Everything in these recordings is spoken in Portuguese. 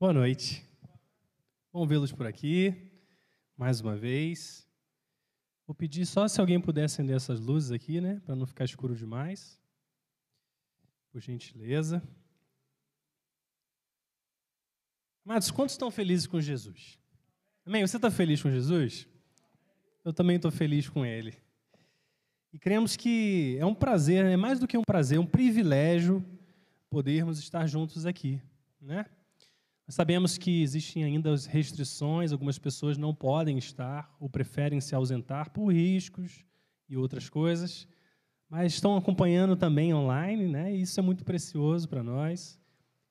Boa noite. Bom vê-los por aqui, mais uma vez. Vou pedir só se alguém puder acender essas luzes aqui, né, para não ficar escuro demais. Por gentileza. Amados, quantos estão felizes com Jesus? Amém? Você está feliz com Jesus? Eu também estou feliz com Ele. E cremos que é um prazer, é mais do que um prazer, é um privilégio podermos estar juntos aqui, né? Nós sabemos que existem ainda as restrições, algumas pessoas não podem estar ou preferem se ausentar por riscos e outras coisas, mas estão acompanhando também online, né? E isso é muito precioso para nós.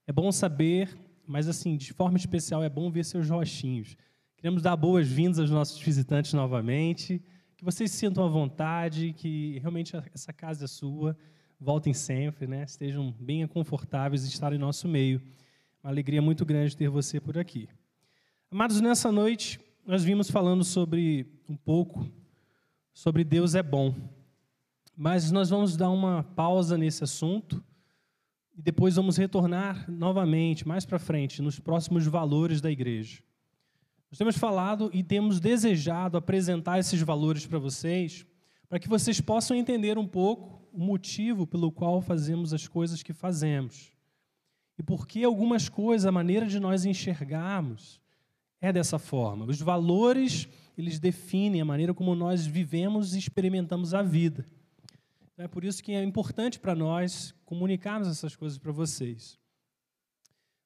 É bom saber, mas assim, de forma especial é bom ver seus rostinhos. Queremos dar boas-vindas aos nossos visitantes novamente, que vocês se sintam à vontade, que realmente essa casa é sua. Voltem sempre, né? Estejam bem confortáveis de estar em nosso meio. Uma alegria muito grande ter você por aqui. Amados, nessa noite nós vimos falando sobre um pouco sobre Deus é bom. Mas nós vamos dar uma pausa nesse assunto e depois vamos retornar novamente, mais para frente, nos próximos valores da igreja. Nós temos falado e temos desejado apresentar esses valores para vocês, para que vocês possam entender um pouco o motivo pelo qual fazemos as coisas que fazemos. E por que algumas coisas, a maneira de nós enxergarmos é dessa forma. Os valores, eles definem a maneira como nós vivemos e experimentamos a vida. Então, é por isso que é importante para nós comunicarmos essas coisas para vocês.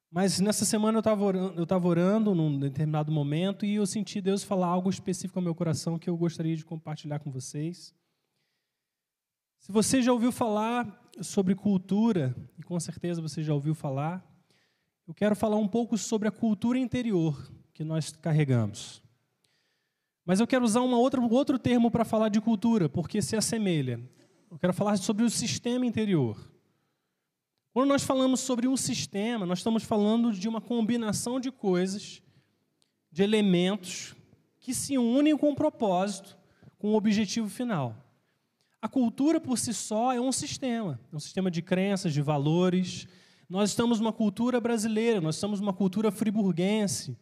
Mas nessa semana eu estava orando, eu estava orando num determinado momento e eu senti Deus falar algo específico ao meu coração que eu gostaria de compartilhar com vocês. Se você já ouviu falar sobre cultura, e com certeza você já ouviu falar, eu quero falar um pouco sobre a cultura interior que nós carregamos. Mas eu quero usar uma outra, outro termo para falar de cultura, porque se assemelha. Eu quero falar sobre o sistema interior. Quando nós falamos sobre um sistema, nós estamos falando de uma combinação de coisas, de elementos que se unem com um propósito, com um objetivo final. A cultura por si só é um sistema, é um sistema de crenças, de valores. Nós estamos numa cultura brasileira, nós estamos numa cultura friburguense.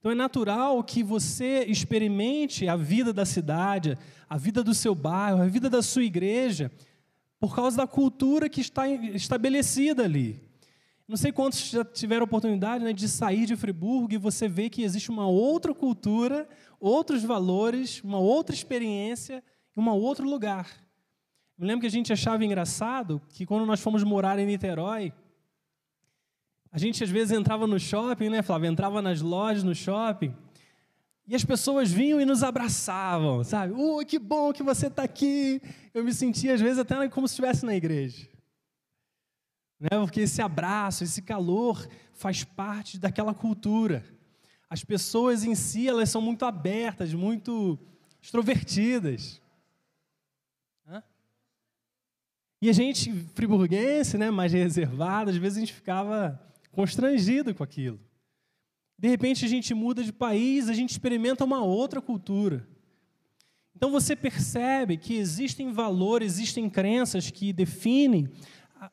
Então é natural que você experimente a vida da cidade, a vida do seu bairro, a vida da sua igreja, por causa da cultura que está estabelecida ali. Não sei quantos já tiveram oportunidade né, de sair de Friburgo e você vê que existe uma outra cultura, outros valores, uma outra experiência um outro lugar. Eu lembro que a gente achava engraçado que quando nós fomos morar em Niterói, a gente às vezes entrava no shopping, né, Flávio? Entrava nas lojas no shopping e as pessoas vinham e nos abraçavam, sabe? Uh, que bom que você está aqui. Eu me sentia, às vezes, até como se estivesse na igreja. Né? Porque esse abraço, esse calor faz parte daquela cultura. As pessoas em si, elas são muito abertas, muito extrovertidas. E a gente, friburguense, né, mais reservado, às vezes a gente ficava constrangido com aquilo. De repente a gente muda de país, a gente experimenta uma outra cultura. Então você percebe que existem valores, existem crenças que definem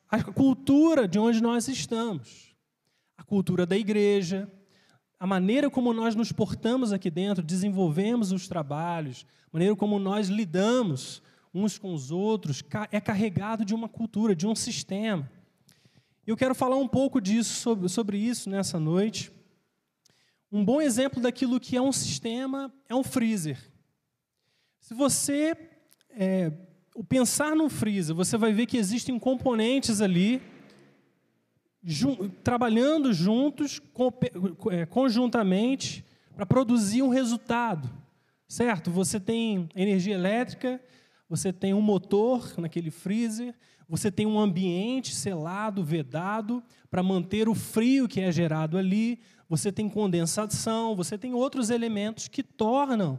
a cultura de onde nós estamos. A cultura da igreja, a maneira como nós nos portamos aqui dentro, desenvolvemos os trabalhos, a maneira como nós lidamos uns com os outros, é carregado de uma cultura, de um sistema. Eu quero falar um pouco disso, sobre, sobre isso nessa noite. Um bom exemplo daquilo que é um sistema é um freezer. Se você é, pensar no freezer, você vai ver que existem componentes ali jun trabalhando juntos, é, conjuntamente, para produzir um resultado. Certo? Você tem energia elétrica, você tem um motor naquele freezer, você tem um ambiente selado, vedado, para manter o frio que é gerado ali, você tem condensação, você tem outros elementos que tornam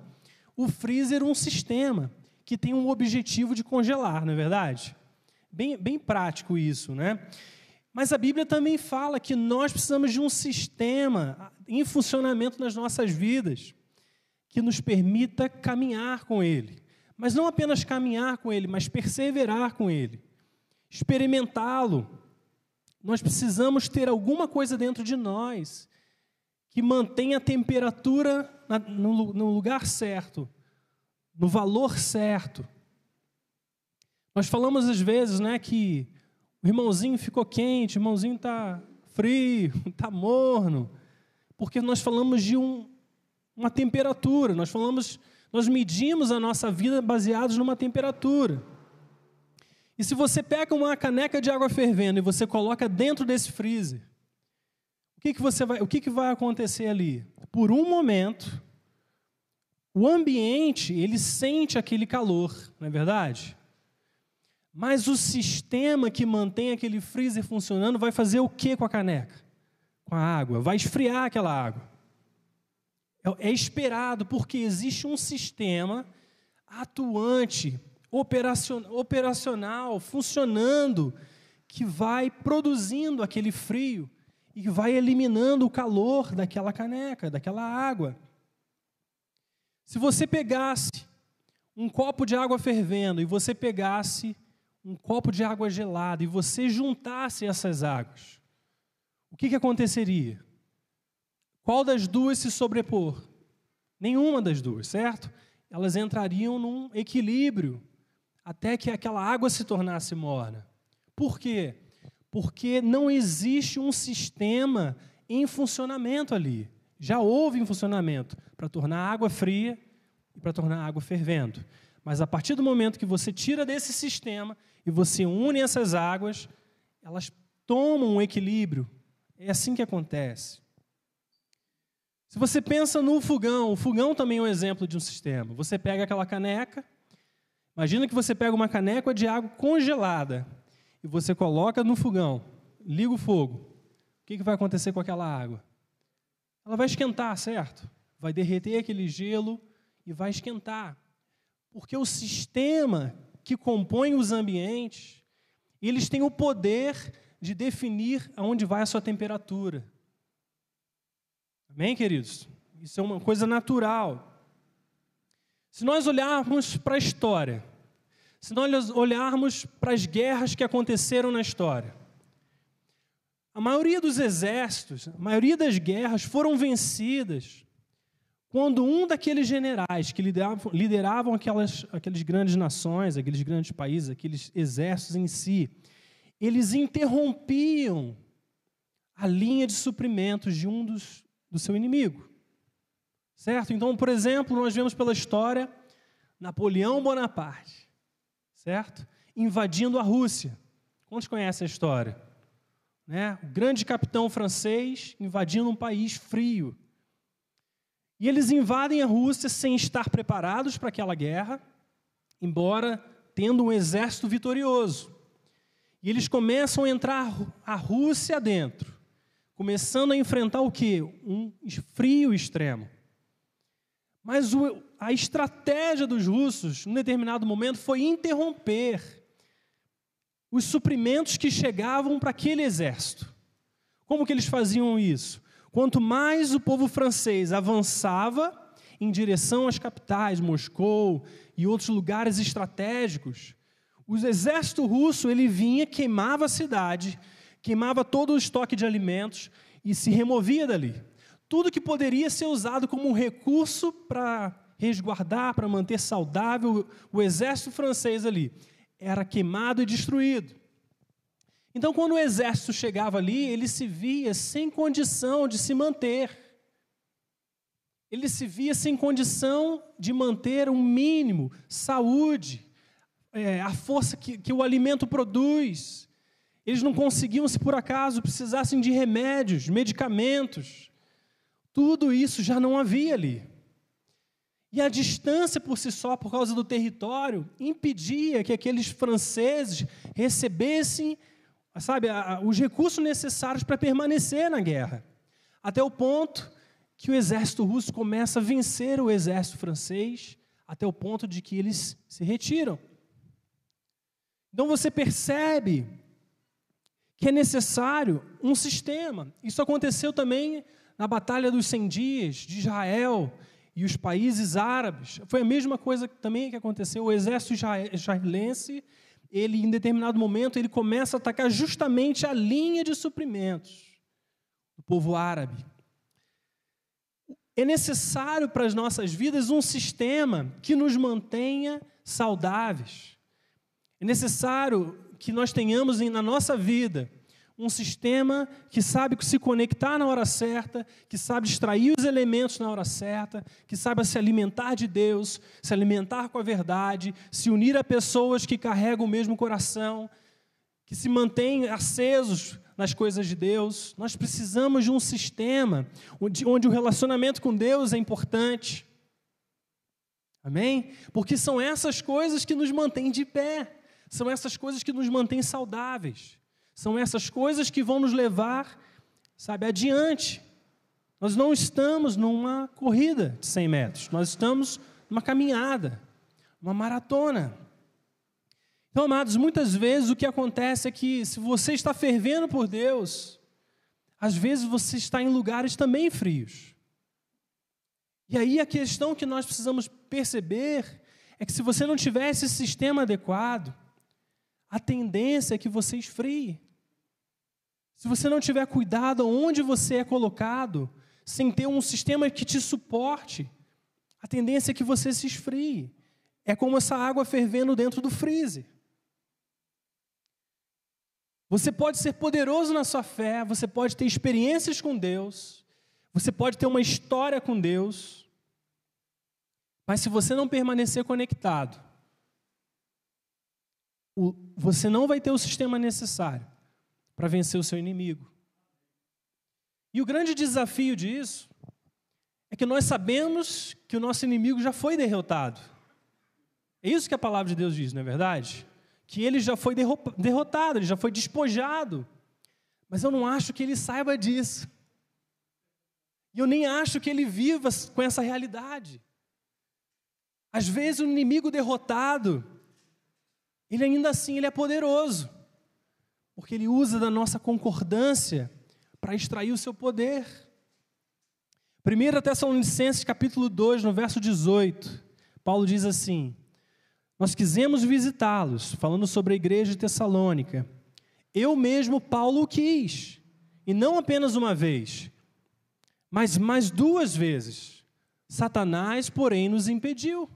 o freezer um sistema que tem um objetivo de congelar, não é verdade? Bem, bem prático isso, né? Mas a Bíblia também fala que nós precisamos de um sistema em funcionamento nas nossas vidas que nos permita caminhar com Ele. Mas não apenas caminhar com Ele, mas perseverar com Ele, experimentá-lo. Nós precisamos ter alguma coisa dentro de nós que mantém a temperatura no lugar certo, no valor certo. Nós falamos às vezes, né, que o irmãozinho ficou quente, o irmãozinho está frio, está morno, porque nós falamos de um, uma temperatura, nós falamos, nós medimos a nossa vida baseados numa temperatura. E se você pega uma caneca de água fervendo e você coloca dentro desse freezer, o que, que, você vai, o que, que vai acontecer ali? Por um momento, o ambiente ele sente aquele calor, não é verdade? Mas o sistema que mantém aquele freezer funcionando vai fazer o que com a caneca? Com a água? Vai esfriar aquela água. É, é esperado, porque existe um sistema atuante, operacional, funcionando, que vai produzindo aquele frio e vai eliminando o calor daquela caneca, daquela água. Se você pegasse um copo de água fervendo e você pegasse um copo de água gelada e você juntasse essas águas, o que, que aconteceria? Qual das duas se sobrepor? Nenhuma das duas, certo? Elas entrariam num equilíbrio até que aquela água se tornasse morna. Por quê? Porque não existe um sistema em funcionamento ali. Já houve em funcionamento para tornar a água fria e para tornar a água fervendo. Mas a partir do momento que você tira desse sistema e você une essas águas, elas tomam um equilíbrio. É assim que acontece. Se você pensa no fogão, o fogão também é um exemplo de um sistema. Você pega aquela caneca, imagina que você pega uma caneca de água congelada e você coloca no fogão, liga o fogo. O que vai acontecer com aquela água? Ela vai esquentar, certo? Vai derreter aquele gelo e vai esquentar. Porque o sistema que compõe os ambientes, eles têm o poder de definir aonde vai a sua temperatura. Amém, queridos? Isso é uma coisa natural. Se nós olharmos para a história, se nós olharmos para as guerras que aconteceram na história, a maioria dos exércitos, a maioria das guerras foram vencidas quando um daqueles generais que lideravam, lideravam aquelas, aquelas grandes nações, aqueles grandes países, aqueles exércitos em si, eles interrompiam a linha de suprimentos de um dos do seu inimigo. Certo? Então, por exemplo, nós vemos pela história Napoleão Bonaparte, certo? Invadindo a Rússia. Quantos conhecem a história? Né? O grande capitão francês invadindo um país frio, e eles invadem a Rússia sem estar preparados para aquela guerra, embora tendo um exército vitorioso. E eles começam a entrar a Rússia dentro, começando a enfrentar o que? Um frio extremo. Mas o, a estratégia dos russos, num determinado momento, foi interromper os suprimentos que chegavam para aquele exército. Como que eles faziam isso? Quanto mais o povo francês avançava em direção às capitais, Moscou e outros lugares estratégicos, o exército russo ele vinha, queimava a cidade, queimava todo o estoque de alimentos e se removia dali. Tudo que poderia ser usado como um recurso para resguardar, para manter saudável o exército francês ali, era queimado e destruído. Então, quando o exército chegava ali, ele se via sem condição de se manter. Ele se via sem condição de manter um mínimo, saúde, é, a força que, que o alimento produz. Eles não conseguiam, se por acaso precisassem de remédios, medicamentos. Tudo isso já não havia ali. E a distância por si só, por causa do território, impedia que aqueles franceses recebessem sabe, os recursos necessários para permanecer na guerra. Até o ponto que o exército russo começa a vencer o exército francês, até o ponto de que eles se retiram. Então você percebe que é necessário um sistema. Isso aconteceu também na Batalha dos 100 Dias de Israel e os países árabes. Foi a mesma coisa também que aconteceu. O exército israelense ele em determinado momento ele começa a atacar justamente a linha de suprimentos do povo árabe. é necessário para as nossas vidas um sistema que nos mantenha saudáveis. É necessário que nós tenhamos na nossa vida um sistema que sabe se conectar na hora certa, que sabe extrair os elementos na hora certa, que saiba se alimentar de Deus, se alimentar com a verdade, se unir a pessoas que carregam o mesmo coração, que se mantêm acesos nas coisas de Deus. Nós precisamos de um sistema onde, onde o relacionamento com Deus é importante. Amém? Porque são essas coisas que nos mantêm de pé, são essas coisas que nos mantêm saudáveis, são essas coisas que vão nos levar, sabe, adiante. Nós não estamos numa corrida de 100 metros, nós estamos numa caminhada, uma maratona. Então, amados, muitas vezes o que acontece é que se você está fervendo por Deus, às vezes você está em lugares também frios. E aí a questão que nós precisamos perceber é que se você não tiver esse sistema adequado, a tendência é que você esfrie. Se você não tiver cuidado onde você é colocado, sem ter um sistema que te suporte, a tendência é que você se esfrie. É como essa água fervendo dentro do freezer. Você pode ser poderoso na sua fé, você pode ter experiências com Deus, você pode ter uma história com Deus, mas se você não permanecer conectado, você não vai ter o sistema necessário para vencer o seu inimigo. E o grande desafio disso é que nós sabemos que o nosso inimigo já foi derrotado. É isso que a palavra de Deus diz, não é verdade? que ele já foi derrotado, ele já foi despojado. Mas eu não acho que ele saiba disso. E eu nem acho que ele viva com essa realidade. Às vezes o inimigo derrotado, ele ainda assim ele é poderoso, porque ele usa da nossa concordância para extrair o seu poder. 1 Tessalonicenses capítulo 2, no verso 18, Paulo diz assim: nós quisemos visitá-los, falando sobre a igreja de Tessalônica. Eu mesmo, Paulo, quis, e não apenas uma vez, mas mais duas vezes. Satanás, porém, nos impediu.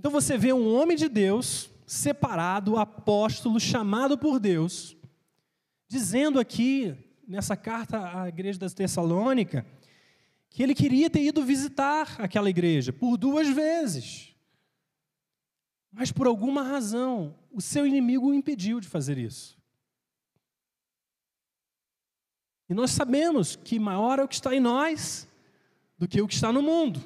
Então você vê um homem de Deus, separado, apóstolo, chamado por Deus, dizendo aqui, nessa carta à igreja da Tessalônica, que ele queria ter ido visitar aquela igreja por duas vezes. Mas por alguma razão, o seu inimigo o impediu de fazer isso. E nós sabemos que maior é o que está em nós do que o que está no mundo.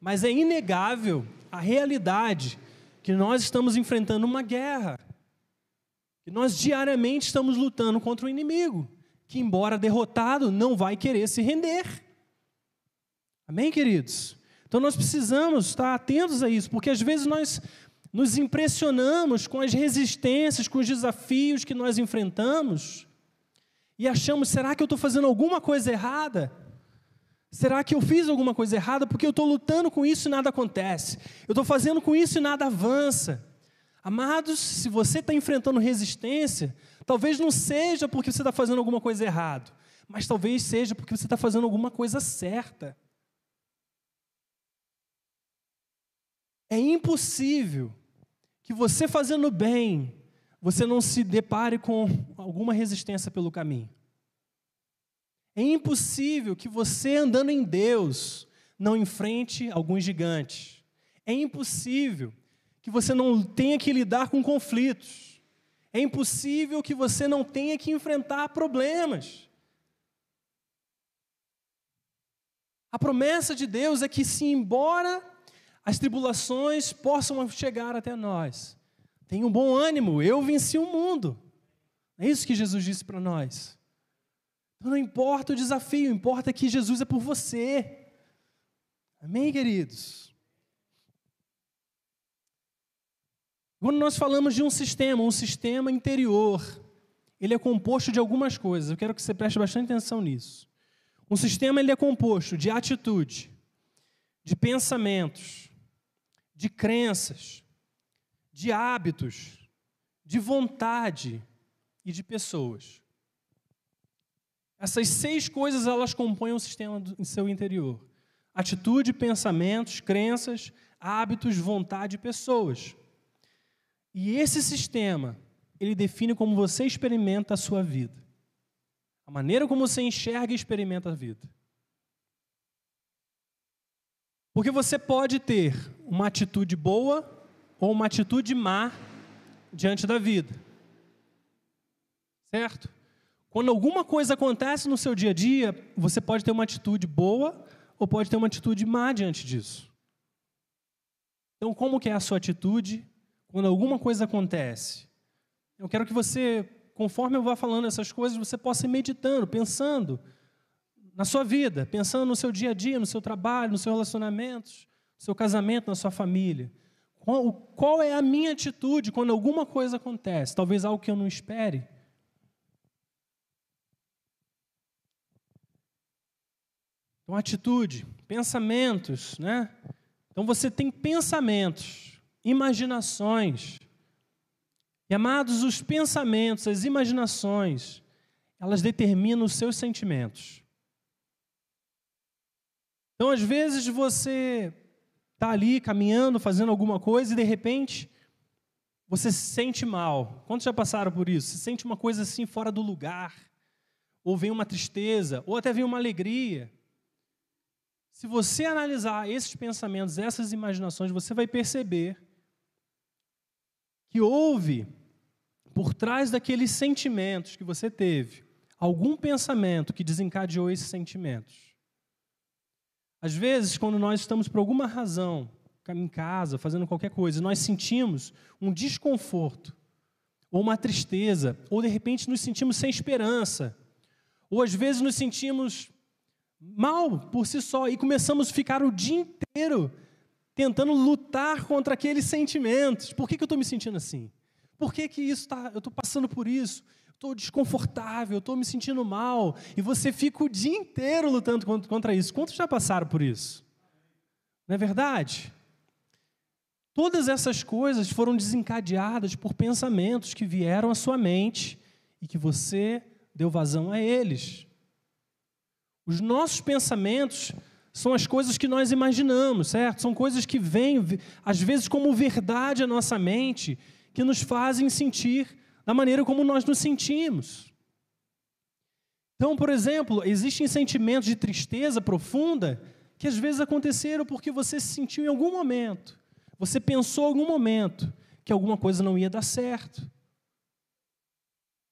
Mas é inegável a realidade que nós estamos enfrentando uma guerra. Que nós diariamente estamos lutando contra o inimigo, que embora derrotado, não vai querer se render. Amém, queridos? Então nós precisamos estar atentos a isso, porque às vezes nós nos impressionamos com as resistências, com os desafios que nós enfrentamos e achamos: será que eu estou fazendo alguma coisa errada? Será que eu fiz alguma coisa errada porque eu estou lutando com isso e nada acontece? Eu estou fazendo com isso e nada avança? Amados, se você está enfrentando resistência, talvez não seja porque você está fazendo alguma coisa errada, mas talvez seja porque você está fazendo alguma coisa certa. É impossível que você fazendo bem, você não se depare com alguma resistência pelo caminho. É impossível que você andando em Deus não enfrente alguns gigantes. É impossível que você não tenha que lidar com conflitos. É impossível que você não tenha que enfrentar problemas. A promessa de Deus é que, se embora as tribulações possam chegar até nós. Tenha um bom ânimo, eu venci o mundo. É isso que Jesus disse para nós. Não importa o desafio, importa que Jesus é por você. Amém, queridos? Quando nós falamos de um sistema, um sistema interior, ele é composto de algumas coisas. Eu quero que você preste bastante atenção nisso. Um sistema ele é composto de atitude, de pensamentos, de crenças, de hábitos, de vontade e de pessoas. Essas seis coisas elas compõem o sistema do, em seu interior: atitude, pensamentos, crenças, hábitos, vontade e pessoas. E esse sistema, ele define como você experimenta a sua vida. A maneira como você enxerga e experimenta a vida. Porque você pode ter uma atitude boa ou uma atitude má diante da vida. Certo? Quando alguma coisa acontece no seu dia a dia, você pode ter uma atitude boa ou pode ter uma atitude má diante disso. Então, como que é a sua atitude quando alguma coisa acontece? Eu quero que você, conforme eu vá falando essas coisas, você possa ir meditando, pensando na sua vida, pensando no seu dia a dia, no seu trabalho, nos seus relacionamentos, no seu casamento, na sua família. Qual, qual é a minha atitude quando alguma coisa acontece? Talvez algo que eu não espere. Então, atitude, pensamentos, né? Então você tem pensamentos, imaginações. E amados, os pensamentos, as imaginações, elas determinam os seus sentimentos. Então, às vezes você está ali caminhando, fazendo alguma coisa e de repente você se sente mal. Quantos já passaram por isso? Se sente uma coisa assim fora do lugar, ou vem uma tristeza, ou até vem uma alegria. Se você analisar esses pensamentos, essas imaginações, você vai perceber que houve por trás daqueles sentimentos que você teve algum pensamento que desencadeou esses sentimentos. Às vezes, quando nós estamos por alguma razão em casa, fazendo qualquer coisa, nós sentimos um desconforto, ou uma tristeza, ou de repente nos sentimos sem esperança, ou às vezes nos sentimos mal por si só e começamos a ficar o dia inteiro tentando lutar contra aqueles sentimentos. Por que, que eu estou me sentindo assim? Por que, que isso tá, eu estou passando por isso? Estou desconfortável, estou me sentindo mal. E você fica o dia inteiro lutando contra isso. Quantos já passaram por isso? Não é verdade? Todas essas coisas foram desencadeadas por pensamentos que vieram à sua mente e que você deu vazão a eles. Os nossos pensamentos são as coisas que nós imaginamos, certo? São coisas que vêm, às vezes, como verdade à nossa mente, que nos fazem sentir da maneira como nós nos sentimos. Então, por exemplo, existem sentimentos de tristeza profunda que às vezes aconteceram porque você se sentiu em algum momento, você pensou em algum momento que alguma coisa não ia dar certo,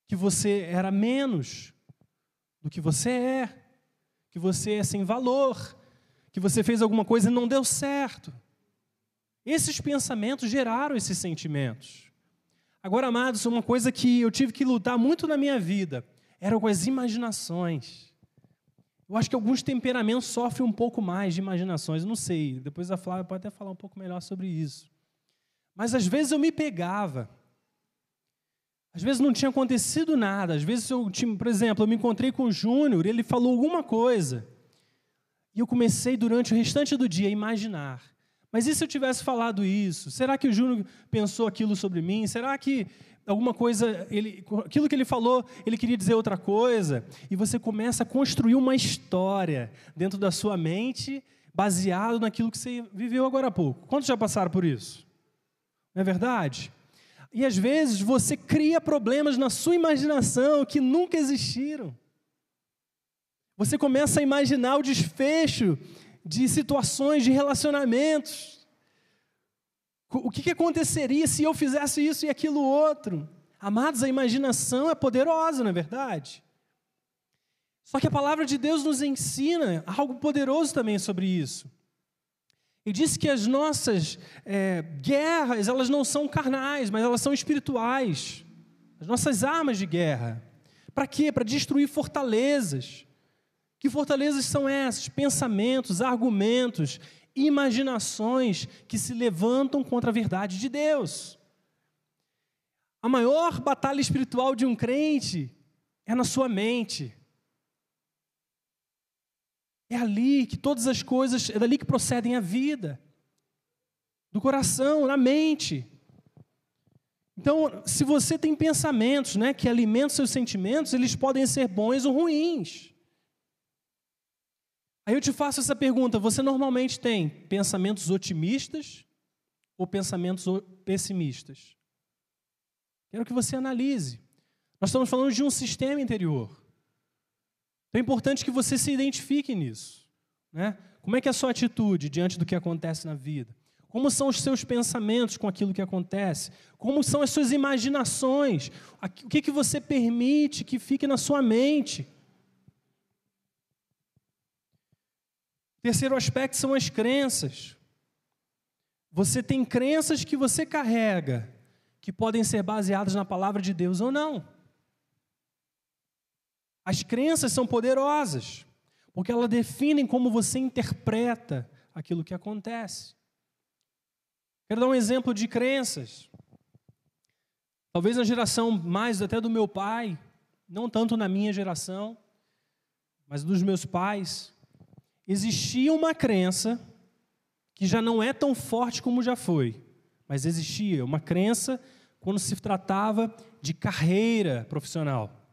que você era menos do que você é que você é sem valor, que você fez alguma coisa e não deu certo. Esses pensamentos geraram esses sentimentos. Agora, amados, uma coisa que eu tive que lutar muito na minha vida era com as imaginações. Eu acho que alguns temperamentos sofrem um pouco mais de imaginações, não sei. Depois a Flávia pode até falar um pouco melhor sobre isso. Mas às vezes eu me pegava às vezes não tinha acontecido nada. Às vezes, eu, por exemplo, eu me encontrei com o Júnior, ele falou alguma coisa. E eu comecei durante o restante do dia a imaginar. Mas e se eu tivesse falado isso? Será que o Júnior pensou aquilo sobre mim? Será que alguma coisa, ele, aquilo que ele falou, ele queria dizer outra coisa? E você começa a construir uma história dentro da sua mente, baseado naquilo que você viveu agora há pouco. Quantos já passaram por isso? Não é verdade? E às vezes você cria problemas na sua imaginação que nunca existiram. Você começa a imaginar o desfecho de situações, de relacionamentos. O que, aconteceria se eu fizesse isso e aquilo outro? Amados, a imaginação é poderosa, não é verdade? Só que a palavra de Deus nos ensina algo poderoso também sobre isso. E diz que as nossas é, guerras, elas não são carnais, mas elas são espirituais. As nossas armas de guerra. Para quê? Para destruir fortalezas. Que fortalezas são essas? Pensamentos, argumentos, imaginações que se levantam contra a verdade de Deus. A maior batalha espiritual de um crente é na sua mente. É ali que todas as coisas, é dali que procedem a vida. Do coração, na mente. Então, se você tem pensamentos né, que alimentam seus sentimentos, eles podem ser bons ou ruins. Aí eu te faço essa pergunta: você normalmente tem pensamentos otimistas ou pensamentos pessimistas? Quero que você analise. Nós estamos falando de um sistema interior. Então é importante que você se identifique nisso. Né? Como é que é a sua atitude diante do que acontece na vida? Como são os seus pensamentos com aquilo que acontece? Como são as suas imaginações? O que, que você permite que fique na sua mente? Terceiro aspecto são as crenças. Você tem crenças que você carrega, que podem ser baseadas na palavra de Deus ou não. As crenças são poderosas, porque elas definem como você interpreta aquilo que acontece. Quero dar um exemplo de crenças. Talvez na geração mais até do meu pai, não tanto na minha geração, mas dos meus pais, existia uma crença que já não é tão forte como já foi, mas existia uma crença quando se tratava de carreira profissional.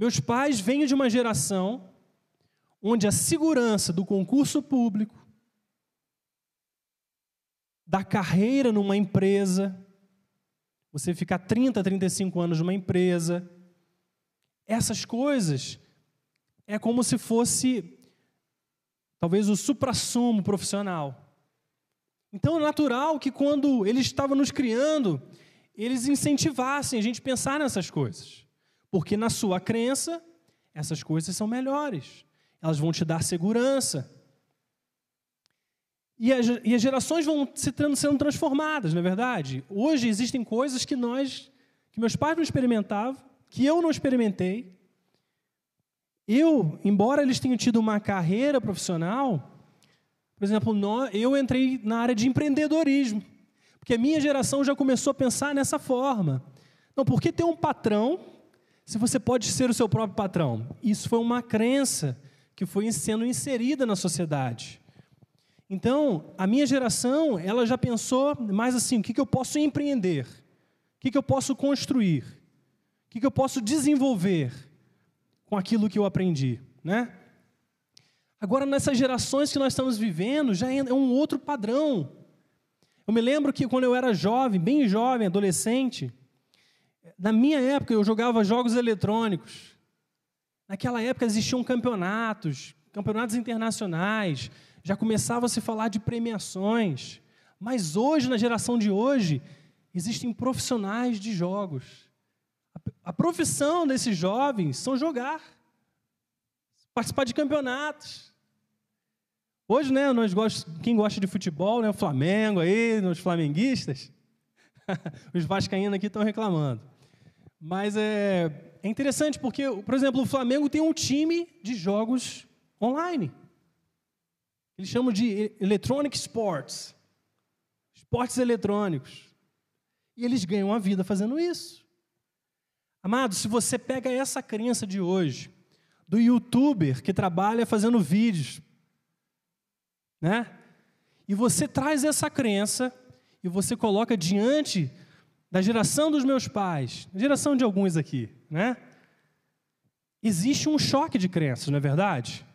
Meus pais vêm de uma geração onde a segurança do concurso público, da carreira numa empresa, você ficar 30, 35 anos numa empresa, essas coisas é como se fosse talvez o suprassumo profissional. Então é natural que quando eles estavam nos criando, eles incentivassem a gente pensar nessas coisas. Porque na sua crença, essas coisas são melhores. Elas vão te dar segurança. E, as gerações vão se sendo transformadas, não é verdade? Hoje existem coisas que nós, que meus pais não experimentavam, que eu não experimentei. Eu, embora eles tenham tido uma carreira profissional, por exemplo, eu entrei na área de empreendedorismo, porque a minha geração já começou a pensar nessa forma. Não, porque ter um patrão, se você pode ser o seu próprio patrão? Isso foi uma crença que foi sendo inserida na sociedade. Então, a minha geração, ela já pensou mais assim: o que, que eu posso empreender? O que, que eu posso construir? O que, que eu posso desenvolver com aquilo que eu aprendi? Né? Agora, nessas gerações que nós estamos vivendo, já é um outro padrão. Eu me lembro que quando eu era jovem, bem jovem, adolescente, na minha época eu jogava jogos eletrônicos. Naquela época existiam campeonatos, campeonatos internacionais, já começava a se falar de premiações. Mas hoje, na geração de hoje, existem profissionais de jogos. A profissão desses jovens são jogar, participar de campeonatos. Hoje, né, nós quem gosta de futebol, né, o Flamengo aí, os flamenguistas, os vascaínos aqui estão reclamando. Mas é, é interessante porque, por exemplo, o Flamengo tem um time de jogos online. Eles chamam de electronic sports, esportes eletrônicos. E eles ganham a vida fazendo isso. Amado, se você pega essa crença de hoje, do youtuber que trabalha fazendo vídeos, né? E você traz essa crença e você coloca diante da geração dos meus pais, geração de alguns aqui, né? Existe um choque de crenças, não é verdade?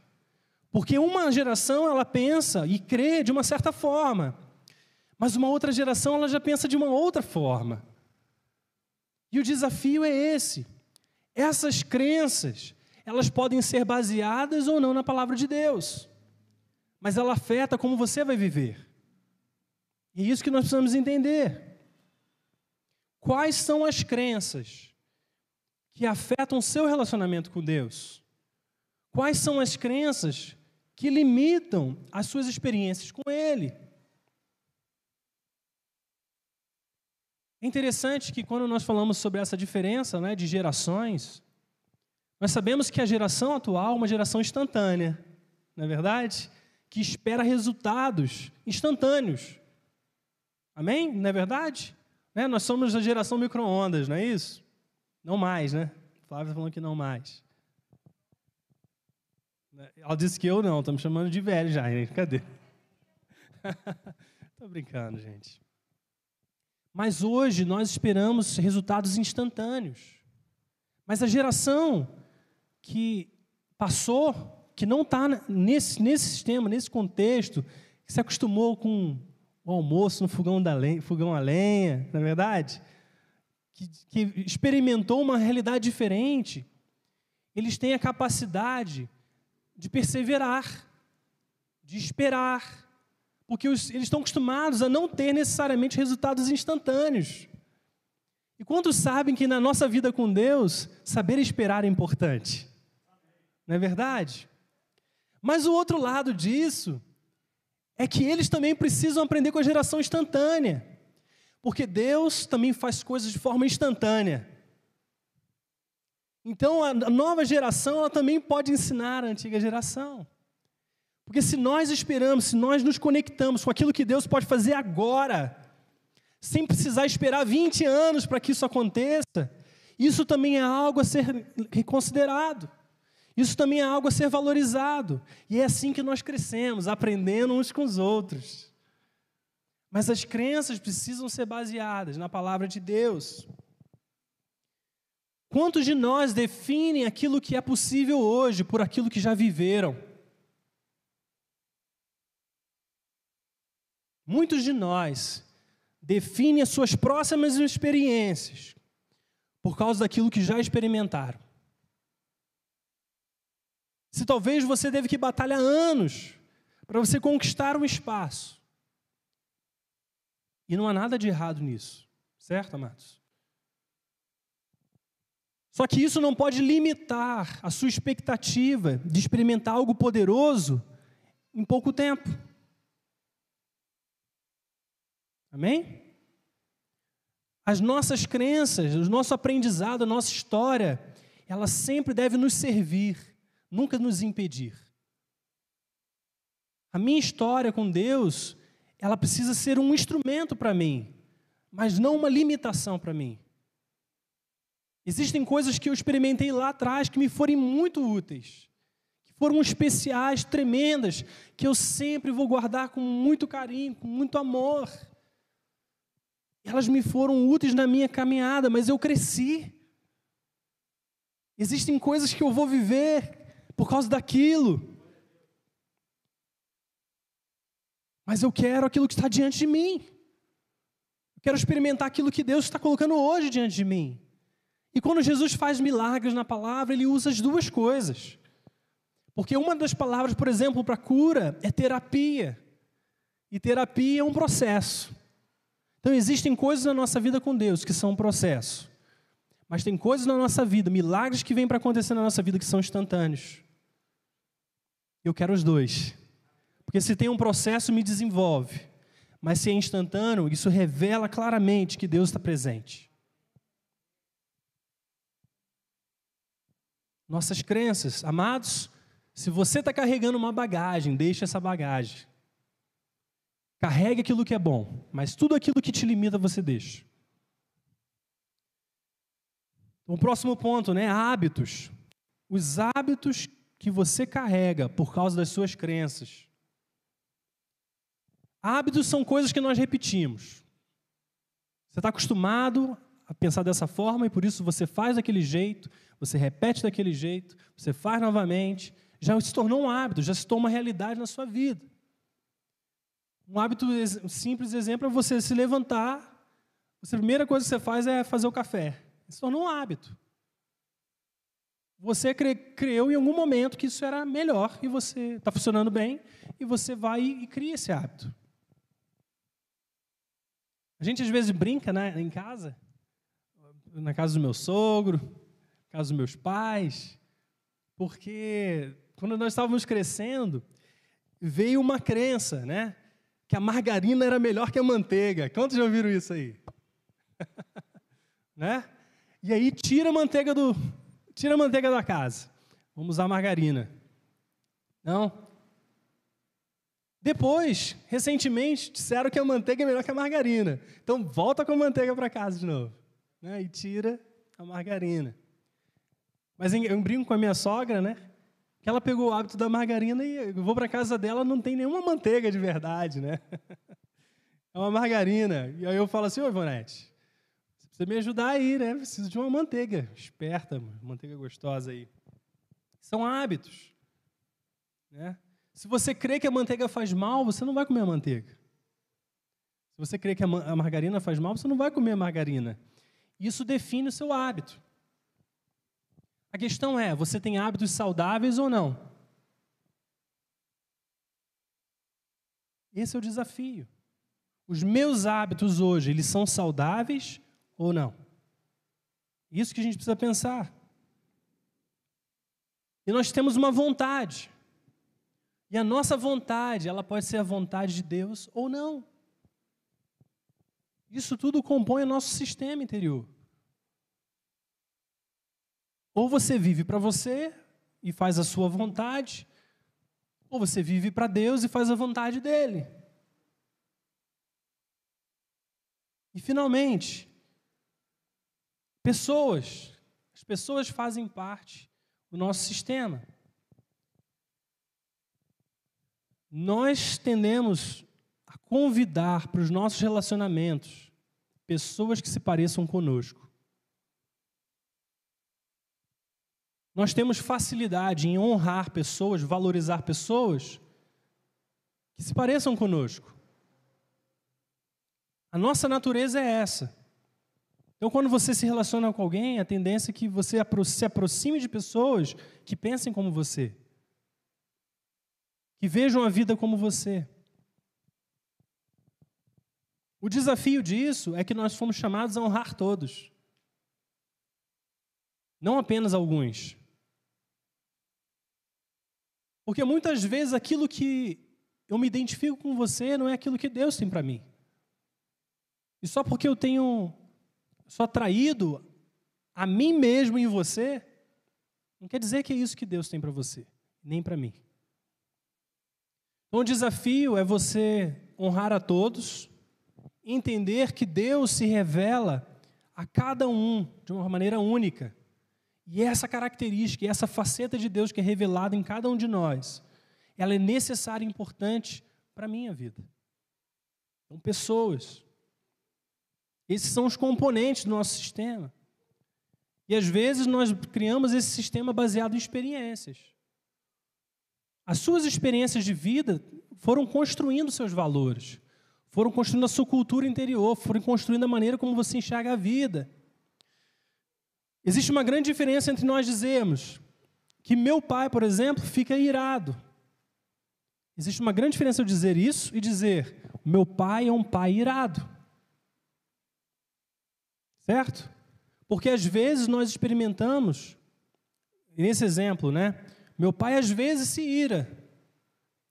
Porque uma geração ela pensa e crê de uma certa forma, mas uma outra geração ela já pensa de uma outra forma. E o desafio é esse. Essas crenças, elas podem ser baseadas ou não na palavra de Deus, mas ela afeta como você vai viver. E é isso que nós precisamos entender. Quais são as crenças que afetam o seu relacionamento com Deus? Quais são as crenças que limitam as suas experiências com Ele. É interessante que quando nós falamos sobre essa diferença né, de gerações, nós sabemos que a geração atual é uma geração instantânea, não é verdade? Que espera resultados instantâneos. Amém? Não é verdade? Né? Nós somos a geração micro-ondas, não é isso? Não mais, né? O Flávio está falando que não mais. Ela disse que eu não, estamos chamando de velho já, hein? cadê? Estou brincando, gente. Mas hoje nós esperamos resultados instantâneos. Mas a geração que passou, que não está nesse, nesse sistema, nesse contexto, que se acostumou com o almoço no fogão, da lenha, fogão a lenha, na é verdade? Que, que experimentou uma realidade diferente, eles têm a capacidade de perseverar, de esperar, porque os, eles estão acostumados a não ter necessariamente resultados instantâneos. E quantos sabem que na nossa vida com Deus, saber esperar é importante? Não é verdade? Mas o outro lado disso é que eles também precisam aprender com a geração instantânea. Porque Deus também faz coisas de forma instantânea. Então a nova geração ela também pode ensinar a antiga geração. Porque se nós esperamos, se nós nos conectamos com aquilo que Deus pode fazer agora, sem precisar esperar 20 anos para que isso aconteça, isso também é algo a ser reconsiderado. Isso também é algo a ser valorizado. E é assim que nós crescemos, aprendendo uns com os outros. Mas as crenças precisam ser baseadas na palavra de Deus. Quantos de nós definem aquilo que é possível hoje por aquilo que já viveram? Muitos de nós definem as suas próximas experiências por causa daquilo que já experimentaram. Se talvez você teve que batalhar anos para você conquistar um espaço. E não há nada de errado nisso, certo, amados? Só que isso não pode limitar a sua expectativa de experimentar algo poderoso em pouco tempo. Amém? As nossas crenças, o nosso aprendizado, a nossa história, ela sempre deve nos servir nunca nos impedir. A minha história com Deus, ela precisa ser um instrumento para mim, mas não uma limitação para mim. Existem coisas que eu experimentei lá atrás que me foram muito úteis, que foram especiais, tremendas, que eu sempre vou guardar com muito carinho, com muito amor. Elas me foram úteis na minha caminhada, mas eu cresci. Existem coisas que eu vou viver por causa daquilo. Mas eu quero aquilo que está diante de mim. Eu quero experimentar aquilo que Deus está colocando hoje diante de mim. E quando Jesus faz milagres na palavra, ele usa as duas coisas. Porque uma das palavras, por exemplo, para cura é terapia. E terapia é um processo. Então existem coisas na nossa vida com Deus que são um processo. Mas tem coisas na nossa vida, milagres que vêm para acontecer na nossa vida que são instantâneos. Eu quero os dois. Porque se tem um processo, me desenvolve. Mas se é instantâneo, isso revela claramente que Deus está presente. Nossas crenças, amados, se você está carregando uma bagagem, deixe essa bagagem. Carregue aquilo que é bom, mas tudo aquilo que te limita você deixa. O próximo ponto, né? Hábitos. Os hábitos que você carrega por causa das suas crenças. Hábitos são coisas que nós repetimos. Você está acostumado a pensar dessa forma e por isso você faz daquele jeito, você repete daquele jeito, você faz novamente. Já se tornou um hábito, já se tornou uma realidade na sua vida. Um hábito um simples exemplo é você se levantar. A primeira coisa que você faz é fazer o café. Se tornou um hábito. Você creu em algum momento que isso era melhor e você está funcionando bem e você vai e cria esse hábito. A gente às vezes brinca né, em casa, na casa do meu sogro, na casa dos meus pais, porque quando nós estávamos crescendo, veio uma crença, né? Que a margarina era melhor que a manteiga. Quantos já ouviram isso aí? né? E aí tira a manteiga do, tira a manteiga da casa. Vamos usar margarina. Não? Depois, recentemente, disseram que a manteiga é melhor que a margarina. Então, volta com a manteiga para casa de novo. Né? E tira a margarina. Mas eu brinco com a minha sogra, né? Que ela pegou o hábito da margarina e eu vou para casa dela, não tem nenhuma manteiga de verdade, né? é uma margarina. E aí eu falo assim, ô Ivonete, precisa me ajudar aí, né? Preciso de uma manteiga esperta, manteiga gostosa aí. São hábitos. Né? Se você crê que a manteiga faz mal, você não vai comer a manteiga. Se você crê que a margarina faz mal, você não vai comer a margarina. Isso define o seu hábito. A questão é, você tem hábitos saudáveis ou não? Esse é o desafio. Os meus hábitos hoje, eles são saudáveis ou não? Isso que a gente precisa pensar. E nós temos uma vontade. E a nossa vontade, ela pode ser a vontade de Deus ou não. Isso tudo compõe o nosso sistema interior. Ou você vive para você e faz a sua vontade, ou você vive para Deus e faz a vontade dele. E finalmente, pessoas. As pessoas fazem parte do nosso sistema. Nós tendemos a convidar para os nossos relacionamentos pessoas que se pareçam conosco. Nós temos facilidade em honrar pessoas, valorizar pessoas que se pareçam conosco. A nossa natureza é essa. Então, quando você se relaciona com alguém, a tendência é que você se aproxime de pessoas que pensem como você, que vejam a vida como você. O desafio disso é que nós fomos chamados a honrar todos, não apenas alguns. Porque muitas vezes aquilo que eu me identifico com você não é aquilo que Deus tem para mim. E só porque eu tenho sou atraído a mim mesmo em você, não quer dizer que é isso que Deus tem para você, nem para mim. Então o desafio é você honrar a todos, entender que Deus se revela a cada um de uma maneira única. E essa característica, essa faceta de Deus que é revelada em cada um de nós, ela é necessária e importante para a minha vida. Então, pessoas, esses são os componentes do nosso sistema. E às vezes nós criamos esse sistema baseado em experiências. As suas experiências de vida foram construindo seus valores, foram construindo a sua cultura interior, foram construindo a maneira como você enxerga a vida. Existe uma grande diferença entre nós dizermos que meu pai, por exemplo, fica irado. Existe uma grande diferença eu dizer isso e dizer meu pai é um pai irado. Certo? Porque às vezes nós experimentamos, nesse exemplo, né? Meu pai às vezes se ira.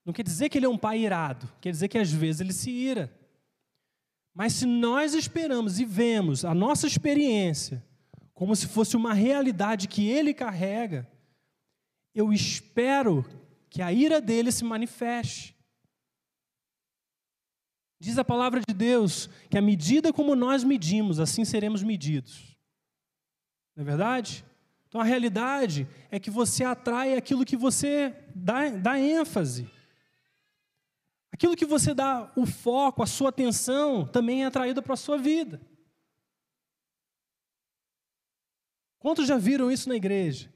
Não quer dizer que ele é um pai irado, quer dizer que às vezes ele se ira. Mas se nós esperamos e vemos a nossa experiência como se fosse uma realidade que ele carrega, eu espero que a ira dele se manifeste. Diz a palavra de Deus que à medida como nós medimos, assim seremos medidos. Não é verdade? Então a realidade é que você atrai aquilo que você dá, dá ênfase. Aquilo que você dá o foco, a sua atenção, também é atraído para a sua vida. Quantos já viram isso na igreja?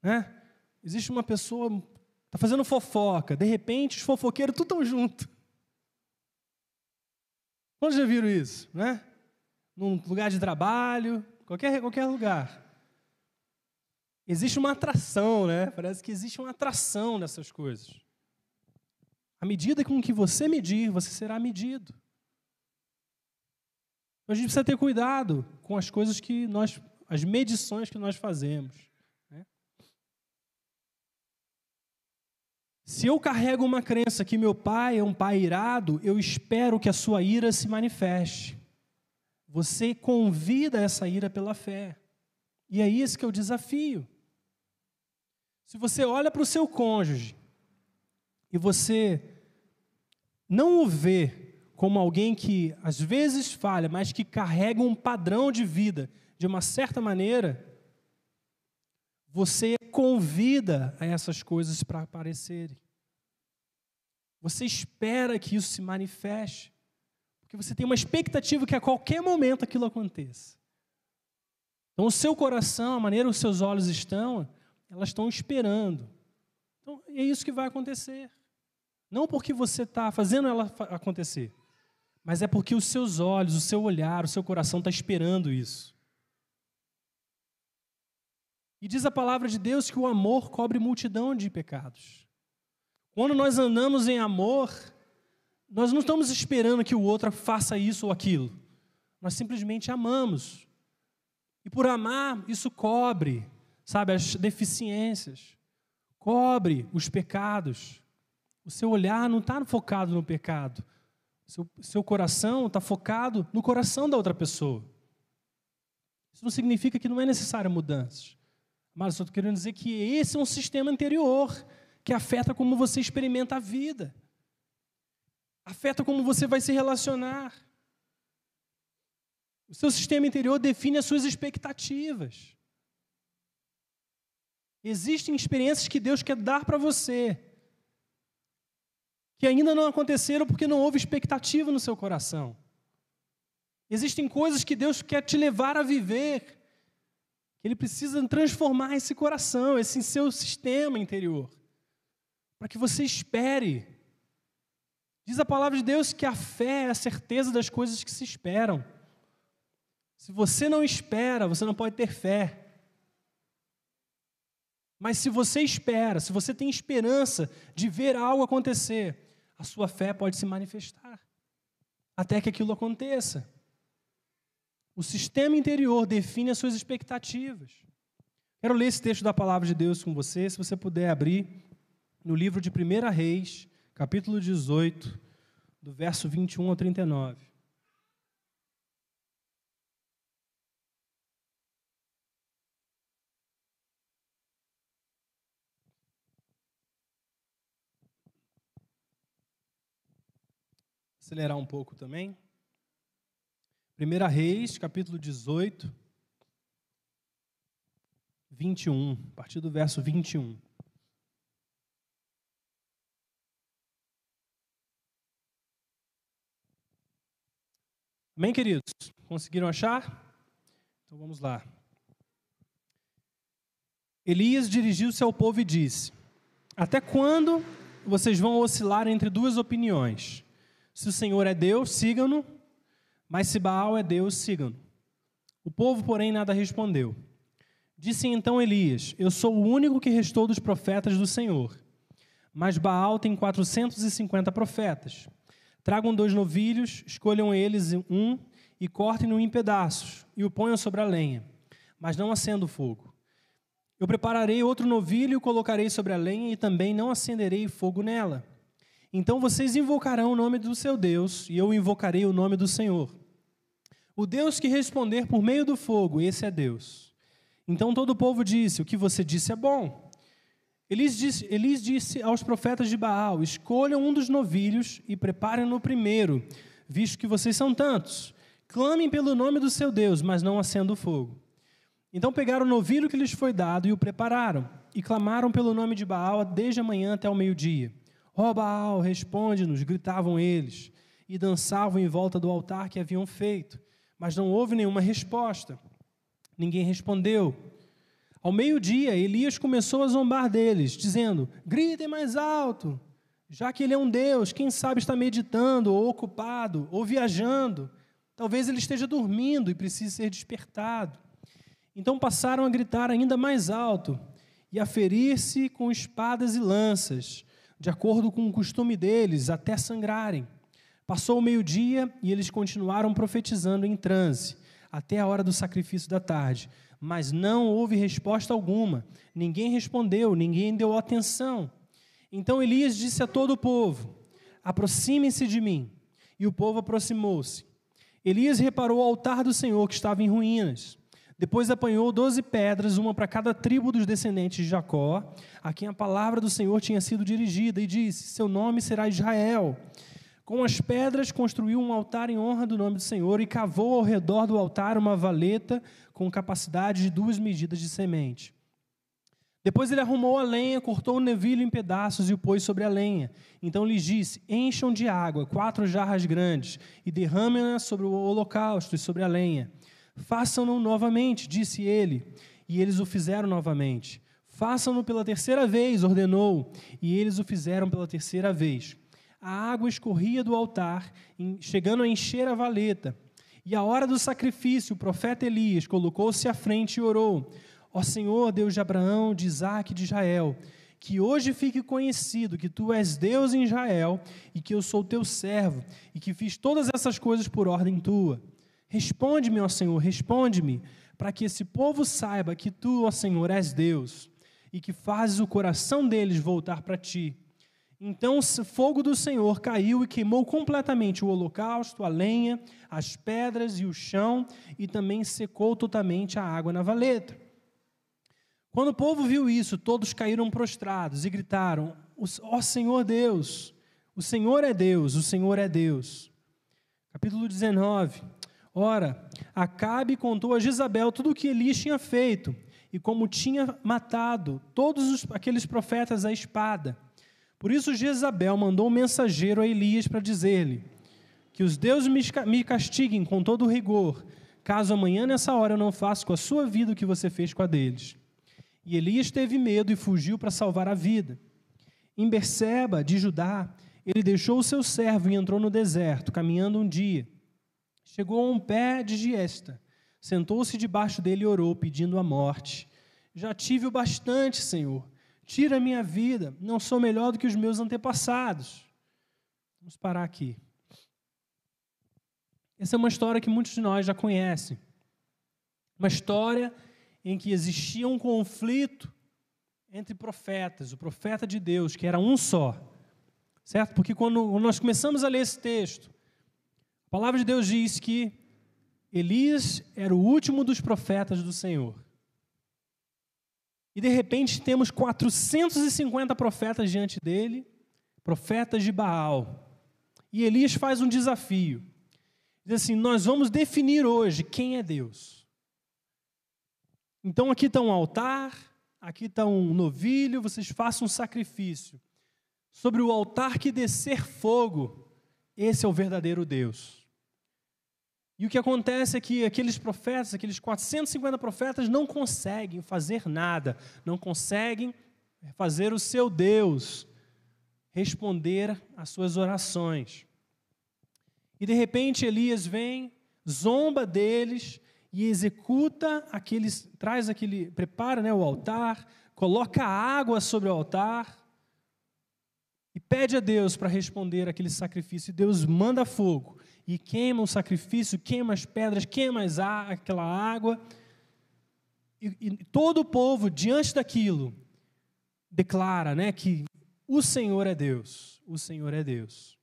Né? Existe uma pessoa, está fazendo fofoca, de repente os fofoqueiros tudo estão juntos. Quantos já viram isso, né? Num lugar de trabalho, qualquer, qualquer lugar. Existe uma atração, né? Parece que existe uma atração nessas coisas. À medida com que você medir, você será medido. Então, a gente precisa ter cuidado com as coisas que nós, as medições que nós fazemos. Se eu carrego uma crença que meu pai é um pai irado, eu espero que a sua ira se manifeste. Você convida essa ira pela fé. E é isso que é o desafio. Se você olha para o seu cônjuge e você não o vê como alguém que às vezes falha, mas que carrega um padrão de vida de uma certa maneira, você convida a essas coisas para aparecerem. Você espera que isso se manifeste. Porque você tem uma expectativa que a qualquer momento aquilo aconteça. Então, o seu coração, a maneira os seus olhos estão, elas estão esperando. Então, é isso que vai acontecer. Não porque você está fazendo ela acontecer, mas é porque os seus olhos, o seu olhar, o seu coração está esperando isso. E diz a palavra de Deus que o amor cobre multidão de pecados. Quando nós andamos em amor, nós não estamos esperando que o outro faça isso ou aquilo. Nós simplesmente amamos. E por amar, isso cobre, sabe, as deficiências, cobre os pecados. O seu olhar não está focado no pecado. Seu, seu coração está focado no coração da outra pessoa. Isso não significa que não é necessário mudanças. Mas eu estou querendo dizer que esse é um sistema anterior que afeta como você experimenta a vida. Afeta como você vai se relacionar. O seu sistema interior define as suas expectativas. Existem experiências que Deus quer dar para você, que ainda não aconteceram porque não houve expectativa no seu coração. Existem coisas que Deus quer te levar a viver, que Ele precisa transformar esse coração, esse seu sistema interior, para que você espere. Diz a palavra de Deus que a fé é a certeza das coisas que se esperam. Se você não espera, você não pode ter fé. Mas se você espera, se você tem esperança de ver algo acontecer, a sua fé pode se manifestar até que aquilo aconteça. O sistema interior define as suas expectativas. Quero ler esse texto da palavra de Deus com você, se você puder abrir no livro de 1 Reis, capítulo 18, do verso 21 ao 39. acelerar um pouco também. 1 Reis, capítulo 18, 21, a partir do verso 21. Amém, queridos? Conseguiram achar? Então vamos lá. Elias dirigiu-se ao povo e disse: Até quando vocês vão oscilar entre duas opiniões? Se o Senhor é Deus, sigam-no, mas se Baal é Deus, sigam-no. O povo, porém, nada respondeu. Disse então Elias: Eu sou o único que restou dos profetas do Senhor. Mas Baal tem 450 profetas. Tragam dois novilhos, escolham eles um e cortem-no em pedaços e o ponham sobre a lenha, mas não acenda o fogo. Eu prepararei outro novilho e o colocarei sobre a lenha e também não acenderei fogo nela. Então vocês invocarão o nome do seu Deus, e eu invocarei o nome do Senhor. O Deus que responder por meio do fogo, esse é Deus. Então todo o povo disse: O que você disse é bom. Elis disse, Elis disse aos profetas de Baal: Escolham um dos novilhos e preparem-no primeiro, visto que vocês são tantos. Clamem pelo nome do seu Deus, mas não acendam o fogo. Então pegaram o novilho que lhes foi dado e o prepararam, e clamaram pelo nome de Baal desde a manhã até o meio-dia. Ó oh, Baal, responde-nos, gritavam eles, e dançavam em volta do altar que haviam feito, mas não houve nenhuma resposta. Ninguém respondeu. Ao meio-dia, Elias começou a zombar deles, dizendo: Gritem mais alto, já que ele é um Deus, quem sabe está meditando, ou ocupado, ou viajando. Talvez ele esteja dormindo e precise ser despertado. Então passaram a gritar ainda mais alto e a ferir-se com espadas e lanças de acordo com o costume deles, até sangrarem. Passou o meio-dia e eles continuaram profetizando em transe, até a hora do sacrifício da tarde. Mas não houve resposta alguma. Ninguém respondeu, ninguém deu atenção. Então Elias disse a todo o povo: Aproximem-se de mim. E o povo aproximou-se. Elias reparou o altar do Senhor que estava em ruínas. Depois apanhou doze pedras, uma para cada tribo dos descendentes de Jacó, a quem a palavra do Senhor tinha sido dirigida, e disse: Seu nome será Israel. Com as pedras construiu um altar em honra do nome do Senhor e cavou ao redor do altar uma valeta com capacidade de duas medidas de semente. Depois ele arrumou a lenha, cortou o nevilho em pedaços e o pôs sobre a lenha. Então lhes disse: Encham de água quatro jarras grandes e derramem-na sobre o holocausto e sobre a lenha. Façam-no novamente, disse ele. E eles o fizeram novamente. Façam-no pela terceira vez, ordenou. E eles o fizeram pela terceira vez. A água escorria do altar, chegando a encher a valeta. E a hora do sacrifício, o profeta Elias colocou-se à frente e orou. Ó Senhor, Deus de Abraão, de Isaac e de Israel, que hoje fique conhecido que tu és Deus em Israel e que eu sou teu servo e que fiz todas essas coisas por ordem tua. Responde-me, ó Senhor, responde-me, para que esse povo saiba que tu, ó Senhor, és Deus e que fazes o coração deles voltar para ti. Então o fogo do Senhor caiu e queimou completamente o holocausto, a lenha, as pedras e o chão, e também secou totalmente a água na valeta. Quando o povo viu isso, todos caíram prostrados e gritaram: Ó oh Senhor Deus, o Senhor é Deus, o Senhor é Deus. Capítulo 19. Ora, Acabe contou a Jezabel tudo o que Elias tinha feito e como tinha matado todos os, aqueles profetas à espada. Por isso Jezabel mandou um mensageiro a Elias para dizer-lhe: Que os deuses me castiguem com todo rigor, caso amanhã nessa hora eu não faça com a sua vida o que você fez com a deles. E Elias teve medo e fugiu para salvar a vida. Em Berseba, de Judá, ele deixou o seu servo e entrou no deserto, caminhando um dia. Chegou a um pé de giesta, sentou-se debaixo dele e orou, pedindo a morte. Já tive o bastante, Senhor. Tira a minha vida, não sou melhor do que os meus antepassados. Vamos parar aqui. Essa é uma história que muitos de nós já conhecem. Uma história em que existia um conflito entre profetas, o profeta de Deus, que era um só. Certo? Porque quando nós começamos a ler esse texto, a palavra de Deus diz que Elias era o último dos profetas do Senhor. E de repente temos 450 profetas diante dele, profetas de Baal. E Elias faz um desafio. Diz assim: Nós vamos definir hoje quem é Deus. Então aqui está um altar, aqui está um novilho, vocês façam um sacrifício. Sobre o altar que descer fogo, esse é o verdadeiro Deus. E o que acontece é que aqueles profetas, aqueles 450 profetas, não conseguem fazer nada, não conseguem fazer o seu Deus responder às suas orações. E de repente Elias vem, zomba deles, e executa aqueles, traz aquele, prepara né, o altar, coloca água sobre o altar e pede a Deus para responder aquele sacrifício. E Deus manda fogo e queima o sacrifício, queima as pedras, queima as, aquela água. E, e todo o povo, diante daquilo, declara né, que o Senhor é Deus, o Senhor é Deus.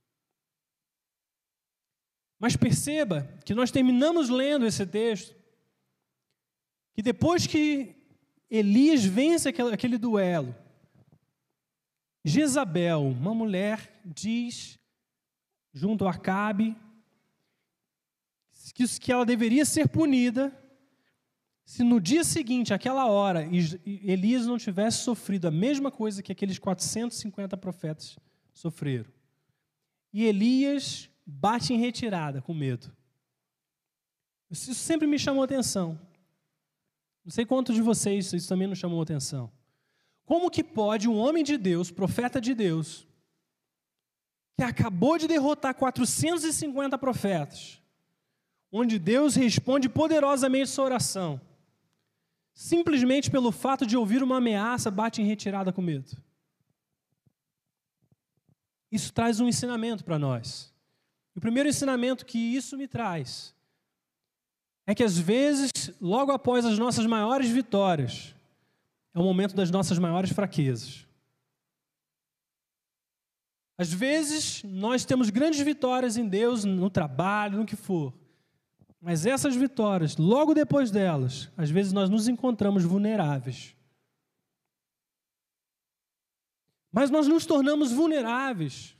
Mas perceba que nós terminamos lendo esse texto que depois que Elias vence aquele, aquele duelo, Jezabel, uma mulher, diz junto a Acabe que, que ela deveria ser punida se no dia seguinte, aquela hora, Elias não tivesse sofrido a mesma coisa que aqueles 450 profetas sofreram. E Elias bate em retirada com medo. Isso sempre me chamou atenção. Não sei quantos de vocês isso também não chamou atenção. Como que pode um homem de Deus, profeta de Deus, que acabou de derrotar 450 profetas, onde Deus responde poderosamente sua oração, simplesmente pelo fato de ouvir uma ameaça, bate em retirada com medo? Isso traz um ensinamento para nós. O primeiro ensinamento que isso me traz é que às vezes, logo após as nossas maiores vitórias, é o momento das nossas maiores fraquezas. Às vezes, nós temos grandes vitórias em Deus, no trabalho, no que for. Mas essas vitórias, logo depois delas, às vezes nós nos encontramos vulneráveis. Mas nós nos tornamos vulneráveis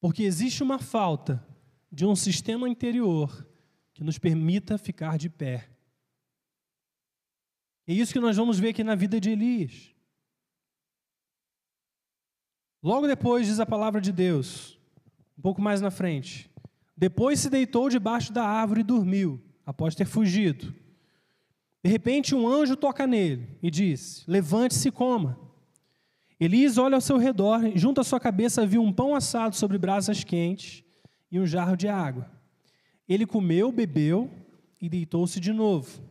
porque existe uma falta de um sistema interior que nos permita ficar de pé. É isso que nós vamos ver aqui na vida de Elias. Logo depois, diz a palavra de Deus, um pouco mais na frente. Depois se deitou debaixo da árvore e dormiu, após ter fugido. De repente, um anjo toca nele e diz: Levante-se e coma. Elias olha ao seu redor, e junto à sua cabeça viu um pão assado sobre brasas quentes e um jarro de água. Ele comeu, bebeu e deitou-se de novo.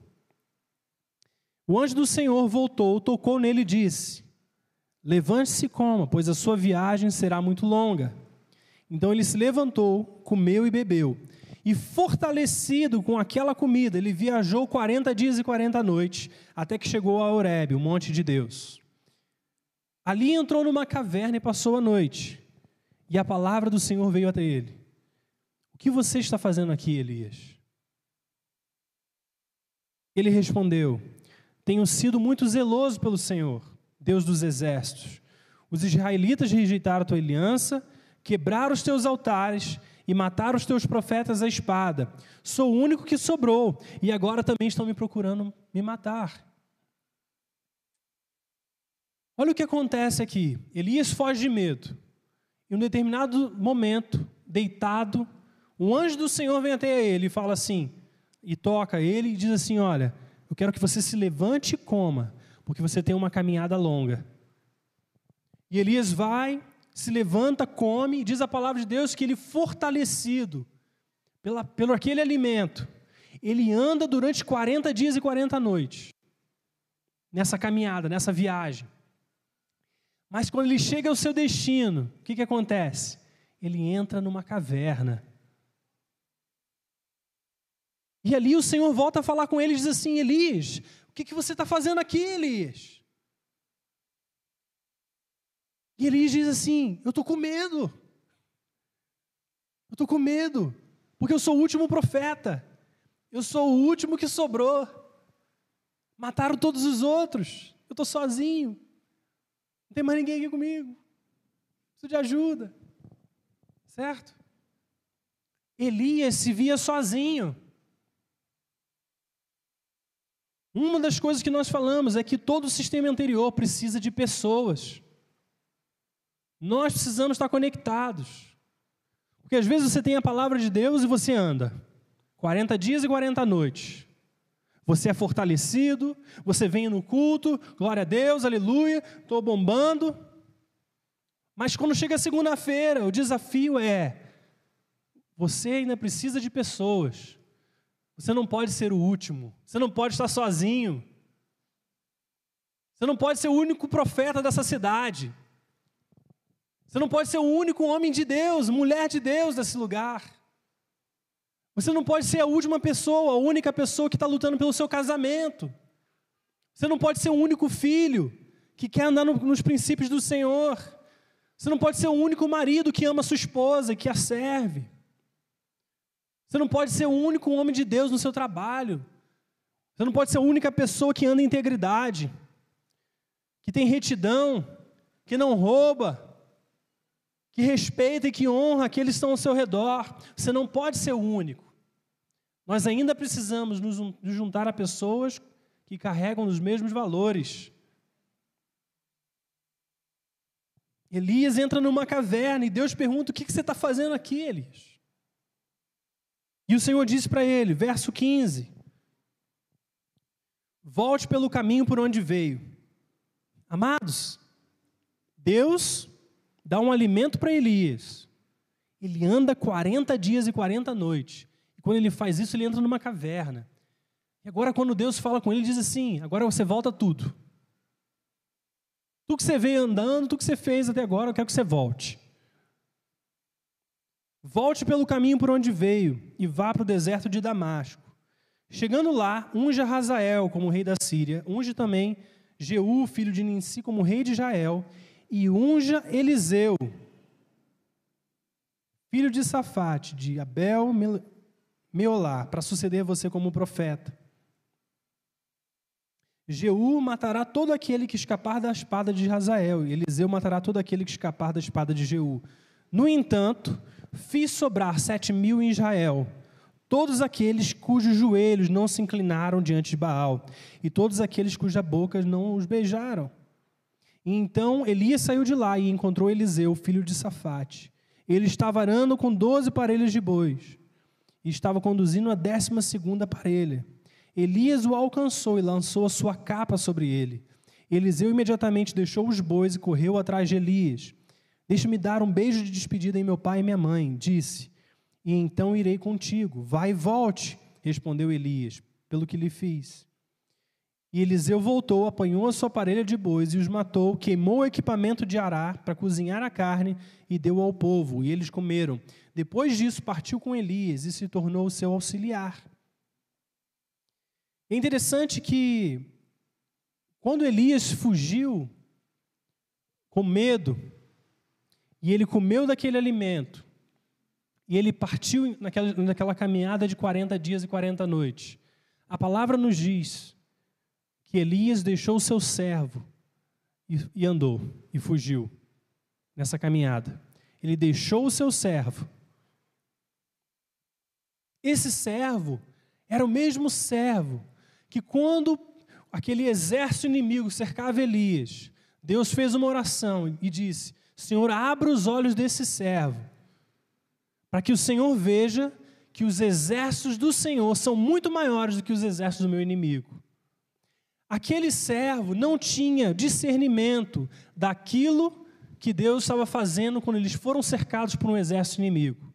O anjo do Senhor voltou, tocou nele e disse: Levante-se e coma, pois a sua viagem será muito longa. Então ele se levantou, comeu e bebeu. E fortalecido com aquela comida, ele viajou 40 dias e 40 noites, até que chegou a Horebe, o monte de Deus. Ali entrou numa caverna e passou a noite. E a palavra do Senhor veio até ele. O que você está fazendo aqui, Elias? Ele respondeu: Tenho sido muito zeloso pelo Senhor Deus dos exércitos. Os israelitas rejeitaram a tua aliança, quebraram os teus altares e mataram os teus profetas à espada. Sou o único que sobrou e agora também estão me procurando me matar. Olha o que acontece aqui. Elias foge de medo. Em um determinado momento, deitado, um anjo do Senhor vem até ele e fala assim, e toca ele e diz assim: Olha, eu quero que você se levante e coma porque você tem uma caminhada longa. E Elias vai, se levanta, come, e diz a palavra de Deus que ele, fortalecido pela, pelo aquele alimento, ele anda durante 40 dias e 40 noites, nessa caminhada, nessa viagem. Mas quando ele chega ao seu destino, o que, que acontece? Ele entra numa caverna. E ali o Senhor volta a falar com ele e diz assim: Elias, que, que você está fazendo aqui, Elias? E Elias diz assim: Eu estou com medo. Eu estou com medo, porque eu sou o último profeta. Eu sou o último que sobrou. Mataram todos os outros. Eu estou sozinho. Não tem mais ninguém aqui comigo. Preciso de ajuda. Certo? Elias se via sozinho. Uma das coisas que nós falamos é que todo o sistema anterior precisa de pessoas. Nós precisamos estar conectados. Porque às vezes você tem a palavra de Deus e você anda 40 dias e 40 noites. Você é fortalecido, você vem no culto, glória a Deus, aleluia, estou bombando. Mas quando chega segunda-feira, o desafio é: você ainda precisa de pessoas. Você não pode ser o último. Você não pode estar sozinho. Você não pode ser o único profeta dessa cidade. Você não pode ser o único homem de Deus, mulher de Deus desse lugar. Você não pode ser a última pessoa, a única pessoa que está lutando pelo seu casamento. Você não pode ser o único filho que quer andar no, nos princípios do Senhor. Você não pode ser o único marido que ama sua esposa e que a serve. Você não pode ser o único homem de Deus no seu trabalho. Você não pode ser a única pessoa que anda em integridade, que tem retidão, que não rouba, que respeita e que honra aqueles que estão ao seu redor. Você não pode ser o único. Nós ainda precisamos nos juntar a pessoas que carregam os mesmos valores. Elias entra numa caverna e Deus pergunta: O que você está fazendo aqui, Elias? E o Senhor disse para ele, verso 15: Volte pelo caminho por onde veio. Amados, Deus dá um alimento para Elias. Ele anda 40 dias e 40 noites. E quando ele faz isso, ele entra numa caverna. E agora, quando Deus fala com ele, ele diz assim: agora você volta tudo. Tudo que você veio andando, tudo que você fez até agora, eu quero que você volte. Volte pelo caminho por onde veio e vá para o deserto de Damasco. Chegando lá, unge Razael como rei da Síria, unge também Jeú, filho de Ninsi, como rei de Israel, e unja Eliseu, filho de Safate, de Abel Meolá, para suceder você como profeta. Jeú matará todo aquele que escapar da espada de Razael, e Eliseu matará todo aquele que escapar da espada de Jeú. No entanto, Fiz sobrar sete mil em Israel, todos aqueles cujos joelhos não se inclinaram diante de Baal, e todos aqueles cuja boca não os beijaram. Então Elias saiu de lá e encontrou Eliseu, filho de Safate. Ele estava arando com doze parelhas de bois, e estava conduzindo a décima segunda parelha. Elias o alcançou e lançou a sua capa sobre ele. Eliseu imediatamente deixou os bois e correu atrás de Elias. Deixa-me dar um beijo de despedida em meu pai e minha mãe, disse e então irei contigo. Vai e volte, respondeu Elias, pelo que lhe fiz. E Eliseu voltou, apanhou a sua parelha de bois e os matou, queimou o equipamento de arar para cozinhar a carne e deu ao povo, e eles comeram. Depois disso, partiu com Elias e se tornou seu auxiliar. É interessante que, quando Elias fugiu com medo, e ele comeu daquele alimento, e ele partiu naquela, naquela caminhada de 40 dias e 40 noites. A palavra nos diz que Elias deixou o seu servo e, e andou e fugiu nessa caminhada. Ele deixou o seu servo. Esse servo era o mesmo servo que, quando aquele exército inimigo cercava Elias, Deus fez uma oração e disse: Senhor, abra os olhos desse servo para que o Senhor veja que os exércitos do Senhor são muito maiores do que os exércitos do meu inimigo. Aquele servo não tinha discernimento daquilo que Deus estava fazendo quando eles foram cercados por um exército inimigo.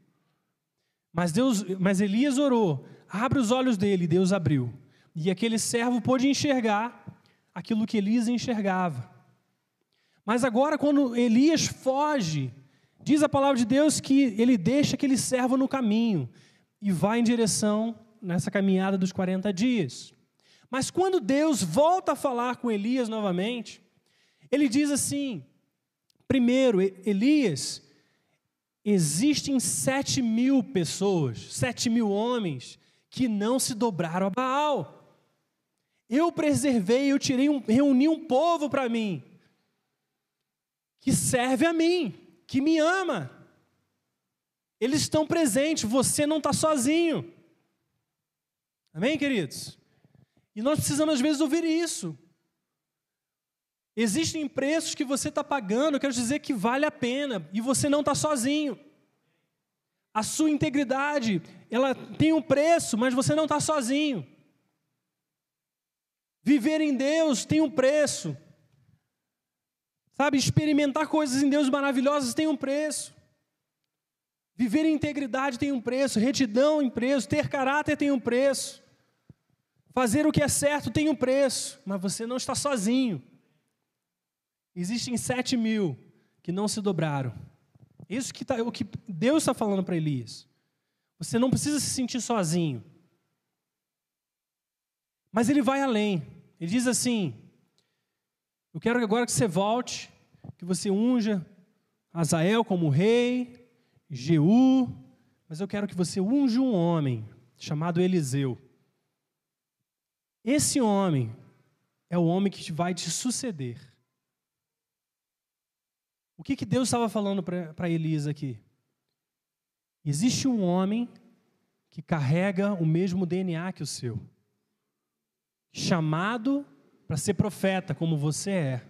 Mas Deus, mas Elias orou, abre os olhos dele, e Deus abriu. E aquele servo pôde enxergar aquilo que Elias enxergava. Mas agora quando Elias foge Diz a palavra de Deus que ele deixa aquele servo no caminho e vai em direção nessa caminhada dos 40 dias. Mas quando Deus volta a falar com Elias novamente, ele diz assim: primeiro, Elias, existem sete mil pessoas, sete mil homens que não se dobraram a Baal. Eu preservei, eu tirei um, reuni um povo para mim, que serve a mim que me ama. Eles estão presentes, você não está sozinho. Amém, queridos? E nós precisamos, às vezes, ouvir isso. Existem preços que você está pagando, eu quero dizer que vale a pena, e você não está sozinho. A sua integridade, ela tem um preço, mas você não está sozinho. Viver em Deus tem um preço, Sabe, experimentar coisas em Deus maravilhosas tem um preço. Viver em integridade tem um preço, retidão tem um preço, ter caráter tem um preço. Fazer o que é certo tem um preço, mas você não está sozinho. Existem sete mil que não se dobraram. Isso que tá, o que Deus está falando para Elias. Você não precisa se sentir sozinho. Mas ele vai além. Ele diz assim: eu quero agora que você volte, que você unja Azael como rei, Jeú, mas eu quero que você unja um homem chamado Eliseu. Esse homem é o homem que vai te suceder. O que, que Deus estava falando para Elias aqui? Existe um homem que carrega o mesmo DNA que o seu, chamado para ser profeta como você é.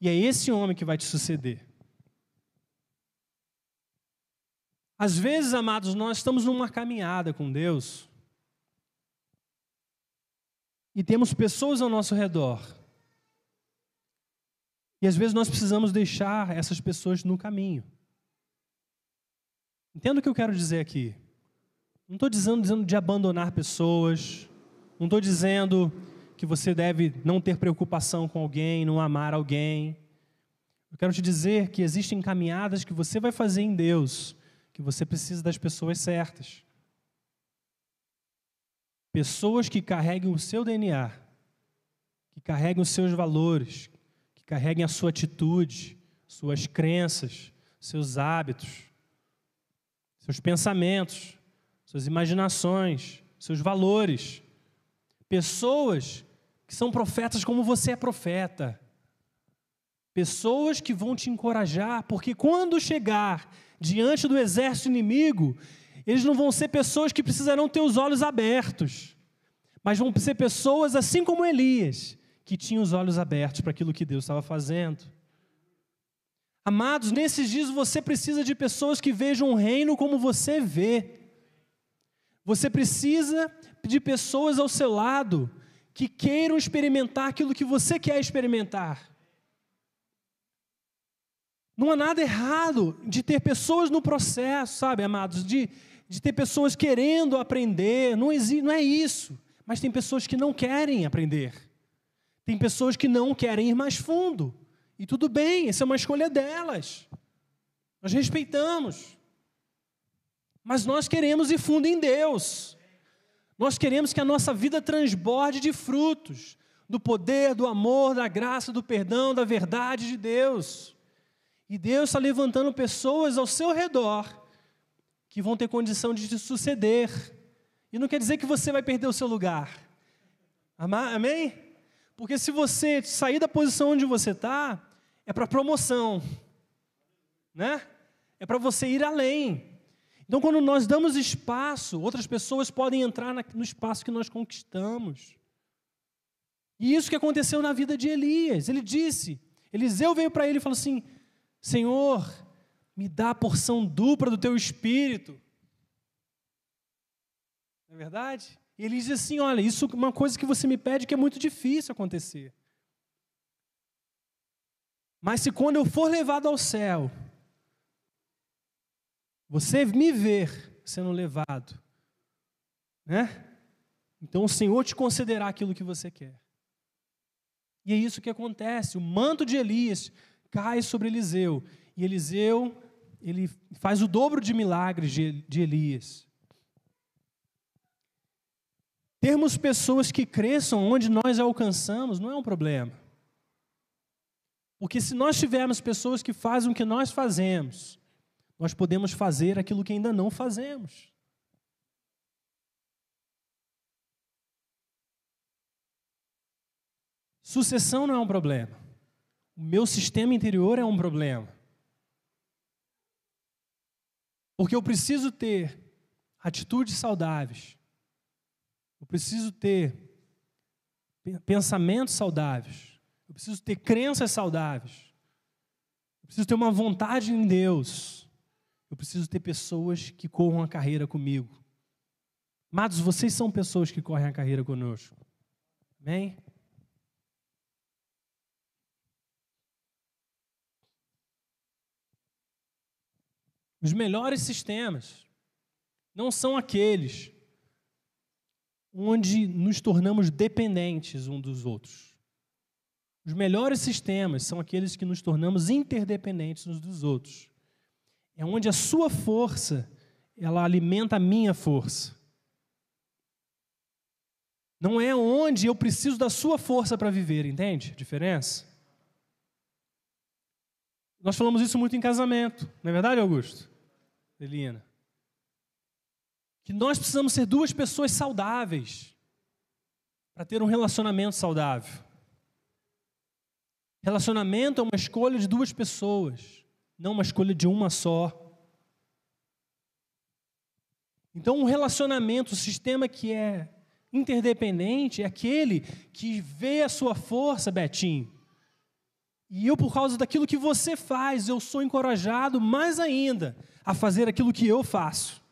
E é esse homem que vai te suceder. Às vezes, amados, nós estamos numa caminhada com Deus e temos pessoas ao nosso redor. E às vezes nós precisamos deixar essas pessoas no caminho. Entenda o que eu quero dizer aqui. Não estou dizendo, dizendo de abandonar pessoas, não estou dizendo que você deve não ter preocupação com alguém, não amar alguém. Eu quero te dizer que existem caminhadas que você vai fazer em Deus, que você precisa das pessoas certas. Pessoas que carreguem o seu DNA, que carreguem os seus valores, que carreguem a sua atitude, suas crenças, seus hábitos, seus pensamentos, suas imaginações, seus valores. Pessoas que são profetas como você é profeta. Pessoas que vão te encorajar, porque quando chegar diante do exército inimigo Eles não vão ser pessoas que precisarão ter os olhos abertos, mas vão ser pessoas assim como Elias, que tinham os olhos abertos para aquilo que Deus estava fazendo. Amados, nesses dias você precisa de pessoas que vejam o reino como você vê. Você precisa de pessoas ao seu lado que queiram experimentar aquilo que você quer experimentar. Não há nada errado de ter pessoas no processo, sabe, amados? De, de ter pessoas querendo aprender. Não, existe, não é isso. Mas tem pessoas que não querem aprender. Tem pessoas que não querem ir mais fundo. E tudo bem, essa é uma escolha delas. Nós respeitamos. Mas nós queremos ir fundo em Deus. Nós queremos que a nossa vida transborde de frutos, do poder, do amor, da graça, do perdão, da verdade de Deus. E Deus está levantando pessoas ao seu redor que vão ter condição de te suceder. E não quer dizer que você vai perder o seu lugar. Amém? Porque se você sair da posição onde você está, é para promoção, né? É para você ir além. Então, quando nós damos espaço, outras pessoas podem entrar no espaço que nós conquistamos. E isso que aconteceu na vida de Elias. Ele disse, Eliseu veio para ele e falou assim: Senhor, me dá a porção dupla do teu espírito. Não é verdade? E ele diz assim: Olha, isso é uma coisa que você me pede que é muito difícil acontecer. Mas se quando eu for levado ao céu, você me ver sendo levado, né? Então o Senhor te concederá aquilo que você quer. E é isso que acontece. O manto de Elias cai sobre Eliseu. E Eliseu, ele faz o dobro de milagres de, Elias. Termos pessoas que cresçam onde nós alcançamos não é um problema. Porque se nós tivermos pessoas que fazem o que nós fazemos, nós podemos fazer aquilo que ainda não fazemos. Sucessão não é um problema. O meu sistema interior é um problema. Porque eu preciso ter atitudes saudáveis eu preciso ter pensamentos saudáveis. Eu preciso ter crenças saudáveis. Eu preciso ter uma vontade em Deus. Eu preciso ter pessoas que corram a carreira comigo. Amados, vocês são pessoas que correm a carreira conosco. Amém? Os melhores sistemas não são aqueles onde nos tornamos dependentes um dos outros. Os melhores sistemas são aqueles que nos tornamos interdependentes uns dos outros. É onde a sua força, ela alimenta a minha força. Não é onde eu preciso da sua força para viver, entende a diferença? Nós falamos isso muito em casamento, não é verdade, Augusto? Elina que nós precisamos ser duas pessoas saudáveis para ter um relacionamento saudável. Relacionamento é uma escolha de duas pessoas, não uma escolha de uma só. Então, um relacionamento, um sistema que é interdependente, é aquele que vê a sua força, Betinho. E eu, por causa daquilo que você faz, eu sou encorajado mais ainda a fazer aquilo que eu faço.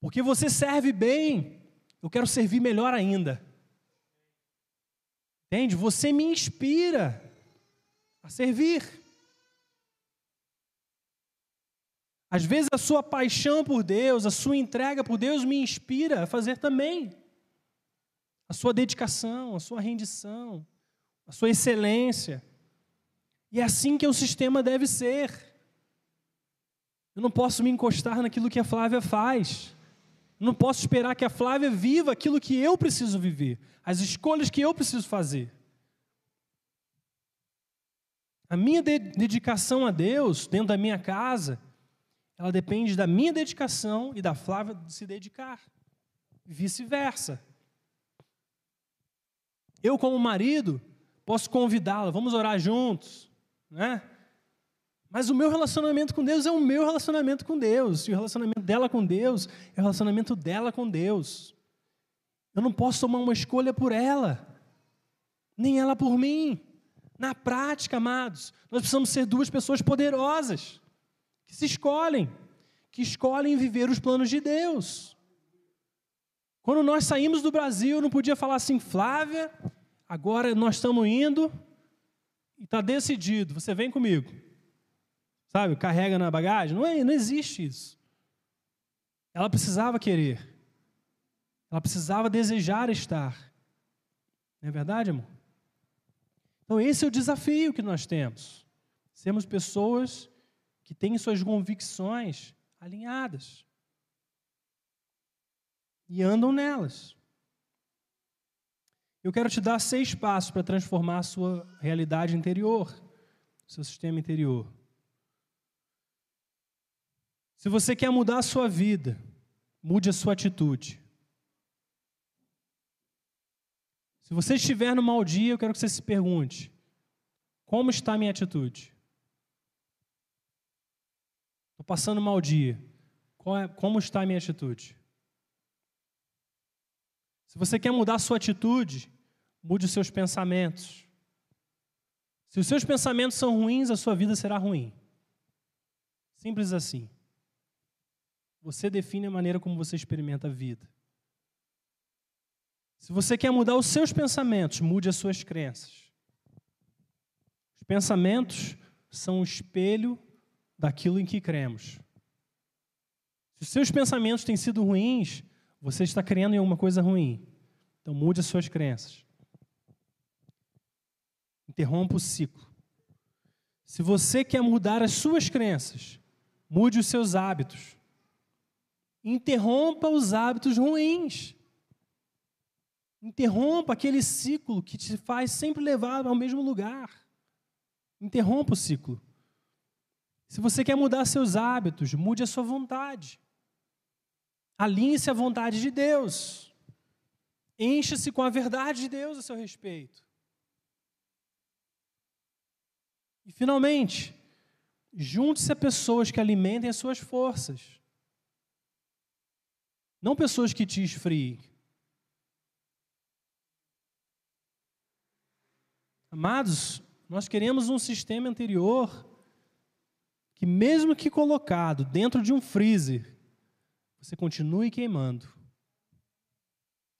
Porque você serve bem, eu quero servir melhor ainda. Entende? Você me inspira a servir. Às vezes a sua paixão por Deus, a sua entrega por Deus me inspira a fazer também. A sua dedicação, a sua rendição, a sua excelência. E é assim que o sistema deve ser. Eu não posso me encostar naquilo que a Flávia faz. Não posso esperar que a Flávia viva aquilo que eu preciso viver, as escolhas que eu preciso fazer. A minha dedicação a Deus dentro da minha casa, ela depende da minha dedicação e da Flávia de se dedicar. Vice-versa. Eu, como marido, posso convidá-la, vamos orar juntos, né? Mas o meu relacionamento com Deus é o meu relacionamento com Deus. E o relacionamento dela com Deus é o relacionamento dela com Deus. Eu não posso tomar uma escolha por ela, nem ela por mim. Na prática, amados, nós precisamos ser duas pessoas poderosas, que se escolhem, que escolhem viver os planos de Deus. Quando nós saímos do Brasil, eu não podia falar assim, Flávia, agora nós estamos indo e está decidido, você vem comigo. Sabe, carrega na bagagem. Não, é, não existe isso. Ela precisava querer. Ela precisava desejar estar. Não é verdade, amor? Então, esse é o desafio que nós temos. Sermos pessoas que têm suas convicções alinhadas e andam nelas. Eu quero te dar seis passos para transformar a sua realidade interior, seu sistema interior. Se você quer mudar a sua vida, mude a sua atitude. Se você estiver no mau dia, eu quero que você se pergunte: como está a minha atitude? Estou passando um mau dia. É, como está a minha atitude? Se você quer mudar a sua atitude, mude os seus pensamentos. Se os seus pensamentos são ruins, a sua vida será ruim. Simples assim. Você define a maneira como você experimenta a vida. Se você quer mudar os seus pensamentos, mude as suas crenças. Os pensamentos são o espelho daquilo em que cremos. Se os seus pensamentos têm sido ruins, você está crendo em alguma coisa ruim. Então mude as suas crenças. Interrompa o ciclo. Se você quer mudar as suas crenças, mude os seus hábitos. Interrompa os hábitos ruins. Interrompa aquele ciclo que te faz sempre levar ao mesmo lugar. Interrompa o ciclo. Se você quer mudar seus hábitos, mude a sua vontade. Alinhe-se à vontade de Deus. Encha-se com a verdade de Deus a seu respeito. E, finalmente, junte-se a pessoas que alimentem as suas forças. Não pessoas que te esfriem. Amados, nós queremos um sistema anterior que, mesmo que colocado dentro de um freezer, você continue queimando,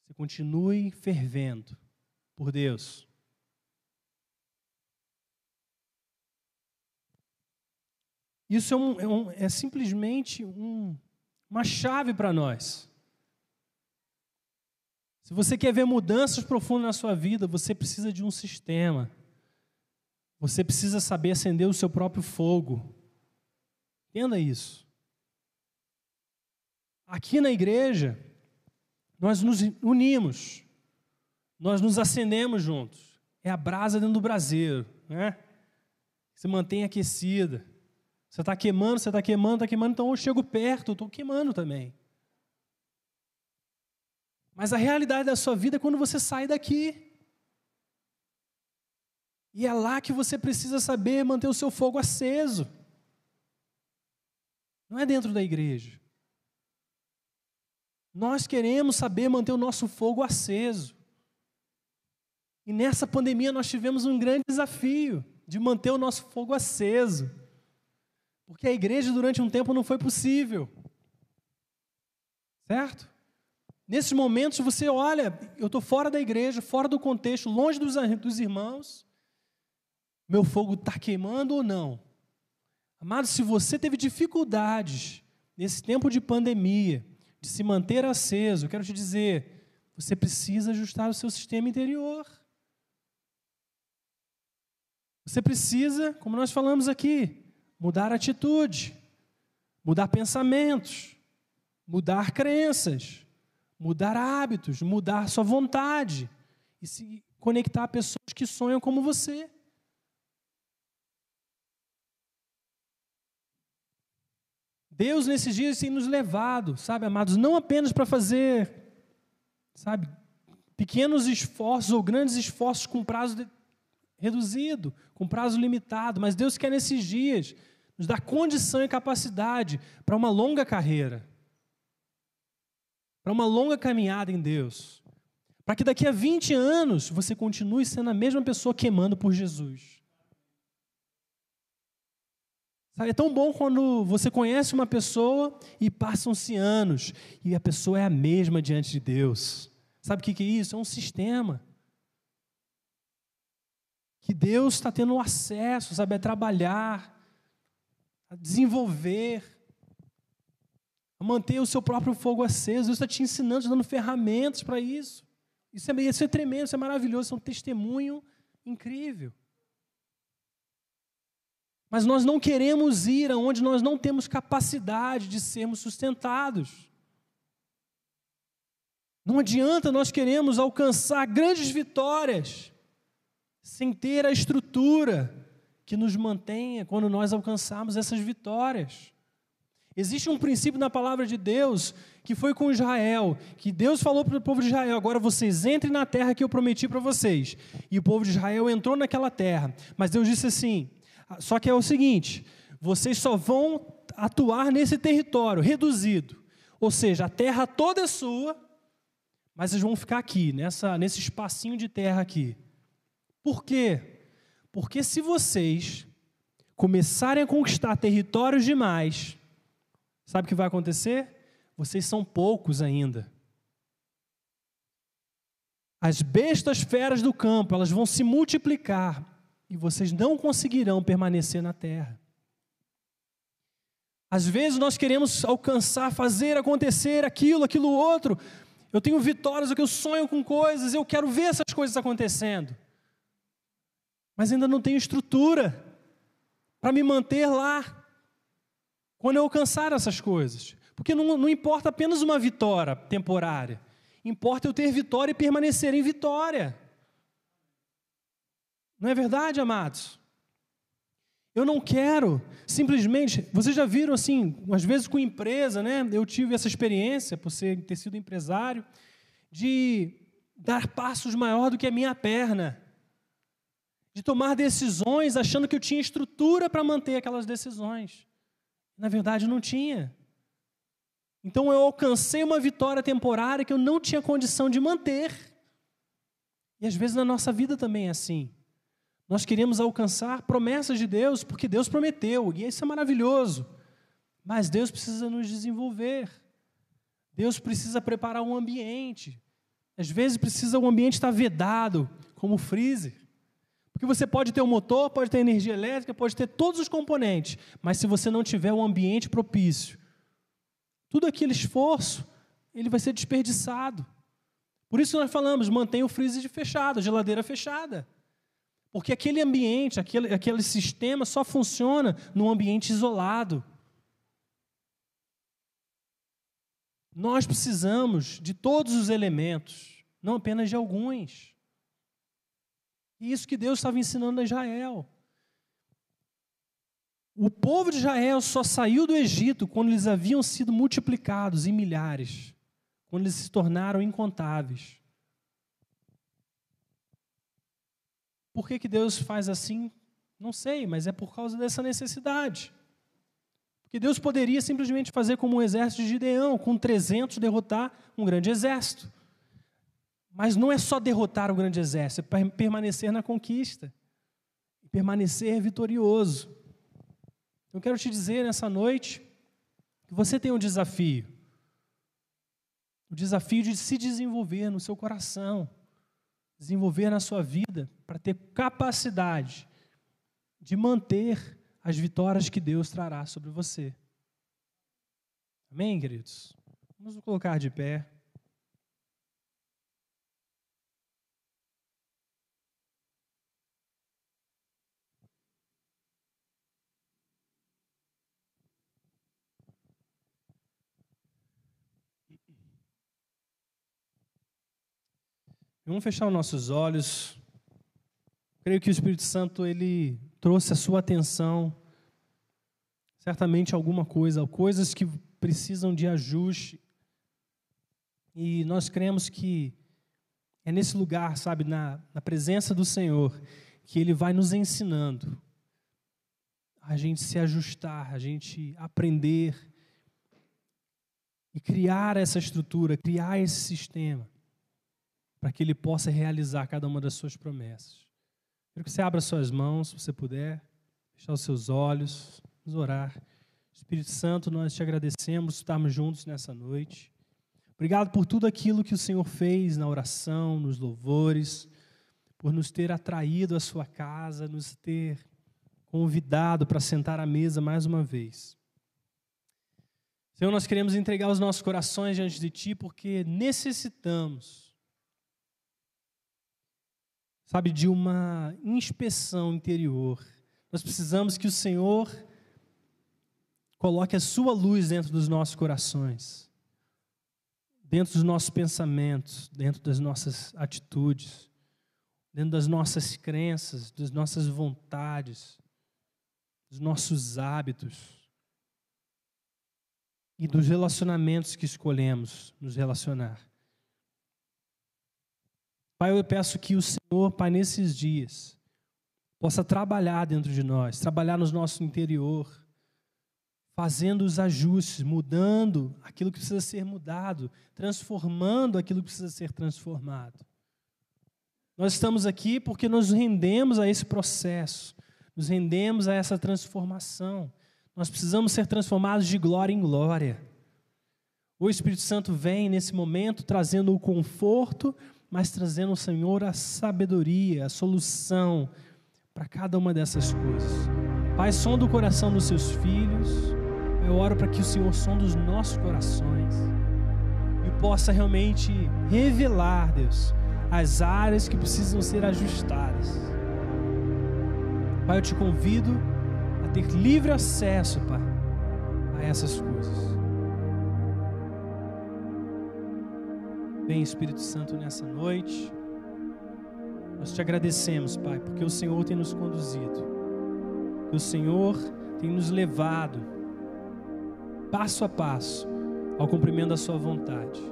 você continue fervendo por Deus. Isso é, um, é, um, é simplesmente um, uma chave para nós. Se você quer ver mudanças profundas na sua vida, você precisa de um sistema. Você precisa saber acender o seu próprio fogo. Entenda isso. Aqui na igreja, nós nos unimos, nós nos acendemos juntos. É a brasa dentro do braseiro, né? Se mantém aquecida. Você está queimando, você está queimando, está queimando, então eu chego perto, estou queimando também. Mas a realidade da sua vida é quando você sai daqui. E é lá que você precisa saber manter o seu fogo aceso. Não é dentro da igreja. Nós queremos saber manter o nosso fogo aceso. E nessa pandemia nós tivemos um grande desafio de manter o nosso fogo aceso. Porque a igreja durante um tempo não foi possível. Certo? Nesses momentos você olha, eu estou fora da igreja, fora do contexto, longe dos, dos irmãos. Meu fogo está queimando ou não? Amado, se você teve dificuldades nesse tempo de pandemia, de se manter aceso, eu quero te dizer, você precisa ajustar o seu sistema interior. Você precisa, como nós falamos aqui, mudar atitude, mudar pensamentos, mudar crenças, mudar hábitos, mudar sua vontade e se conectar a pessoas que sonham como você. Deus nesses dias tem nos levado, sabe, amados, não apenas para fazer, sabe, pequenos esforços ou grandes esforços com prazo de, reduzido, com prazo limitado, mas Deus quer nesses dias nos dá condição e capacidade para uma longa carreira, para uma longa caminhada em Deus, para que daqui a 20 anos você continue sendo a mesma pessoa queimando por Jesus. Sabe, é tão bom quando você conhece uma pessoa e passam-se anos e a pessoa é a mesma diante de Deus. Sabe o que é isso? É um sistema. Que Deus está tendo acesso, sabe, a trabalhar, a desenvolver, a manter o seu próprio fogo aceso. Deus está te ensinando, te dando ferramentas para isso. Isso é, isso é tremendo, isso é maravilhoso, isso é um testemunho incrível. Mas nós não queremos ir aonde nós não temos capacidade de sermos sustentados. Não adianta nós queremos alcançar grandes vitórias sem ter a estrutura que nos mantenha quando nós alcançarmos essas vitórias. Existe um princípio na palavra de Deus que foi com Israel, que Deus falou para o povo de Israel: agora vocês entrem na terra que eu prometi para vocês. E o povo de Israel entrou naquela terra. Mas Deus disse assim: só que é o seguinte, vocês só vão atuar nesse território reduzido. Ou seja, a terra toda é sua, mas vocês vão ficar aqui, nessa, nesse espacinho de terra aqui. Por quê? Porque se vocês começarem a conquistar territórios demais, sabe o que vai acontecer? Vocês são poucos ainda. As bestas feras do campo, elas vão se multiplicar e vocês não conseguirão permanecer na terra. Às vezes nós queremos alcançar, fazer acontecer aquilo, aquilo outro. Eu tenho vitórias, eu sonho com coisas, eu quero ver essas coisas acontecendo mas ainda não tenho estrutura para me manter lá quando eu alcançar essas coisas. Porque não, não importa apenas uma vitória temporária, importa eu ter vitória e permanecer em vitória. Não é verdade, amados? Eu não quero simplesmente. Vocês já viram assim, às vezes com empresa, né? Eu tive essa experiência por ser, ter sido empresário, de dar passos maior do que a minha perna de tomar decisões achando que eu tinha estrutura para manter aquelas decisões. Na verdade, não tinha. Então eu alcancei uma vitória temporária que eu não tinha condição de manter. E às vezes na nossa vida também é assim. Nós queremos alcançar promessas de Deus porque Deus prometeu, e isso é maravilhoso. Mas Deus precisa nos desenvolver. Deus precisa preparar um ambiente. Às vezes precisa o ambiente estar vedado, como o freezer. Porque você pode ter o um motor, pode ter energia elétrica, pode ter todos os componentes, mas se você não tiver um ambiente propício, tudo aquele esforço, ele vai ser desperdiçado. Por isso nós falamos, mantenha o freezer fechado, a geladeira fechada. Porque aquele ambiente, aquele, aquele sistema só funciona num ambiente isolado. Nós precisamos de todos os elementos, não apenas de alguns. E isso que Deus estava ensinando a Israel. O povo de Israel só saiu do Egito quando eles haviam sido multiplicados em milhares, quando eles se tornaram incontáveis. Por que, que Deus faz assim? Não sei, mas é por causa dessa necessidade. Porque Deus poderia simplesmente fazer como um exército de Gideão, com 300 derrotar um grande exército. Mas não é só derrotar o grande exército, é permanecer na conquista, permanecer vitorioso. Eu quero te dizer nessa noite que você tem um desafio. O desafio de se desenvolver no seu coração, desenvolver na sua vida, para ter capacidade de manter as vitórias que Deus trará sobre você. Amém, queridos? Vamos nos colocar de pé. Vamos fechar os nossos olhos. Creio que o Espírito Santo ele trouxe a sua atenção certamente alguma coisa, coisas que precisam de ajuste. E nós cremos que é nesse lugar, sabe, na, na presença do Senhor, que Ele vai nos ensinando a gente se ajustar, a gente aprender e criar essa estrutura, criar esse sistema, para que Ele possa realizar cada uma das suas promessas. Quero que você abra suas mãos, se você puder, fechar os seus olhos, vamos orar. Espírito Santo, nós te agradecemos por estarmos juntos nessa noite. Obrigado por tudo aquilo que o Senhor fez na oração, nos louvores, por nos ter atraído à sua casa, nos ter convidado para sentar à mesa mais uma vez. Senhor, nós queremos entregar os nossos corações diante de Ti porque necessitamos, sabe, de uma inspeção interior. Nós precisamos que o Senhor coloque a Sua luz dentro dos nossos corações, dentro dos nossos pensamentos, dentro das nossas atitudes, dentro das nossas crenças, das nossas vontades, dos nossos hábitos e dos relacionamentos que escolhemos nos relacionar. Pai, eu peço que o Senhor, Pai, nesses dias, possa trabalhar dentro de nós, trabalhar no nosso interior, fazendo os ajustes, mudando aquilo que precisa ser mudado, transformando aquilo que precisa ser transformado. Nós estamos aqui porque nos rendemos a esse processo, nos rendemos a essa transformação. Nós precisamos ser transformados de glória em glória. O Espírito Santo vem nesse momento trazendo o conforto, mas trazendo, Senhor, a sabedoria, a solução para cada uma dessas coisas. Pai, som do coração dos seus filhos. Eu oro para que o Senhor som dos nossos corações e possa realmente revelar, Deus, as áreas que precisam ser ajustadas. Pai, eu te convido a ter livre acesso, Pai, a essas coisas. Vem, Espírito Santo, nessa noite. Nós te agradecemos, Pai, porque o Senhor tem nos conduzido, que o Senhor tem nos levado passo a passo ao cumprimento da Sua vontade.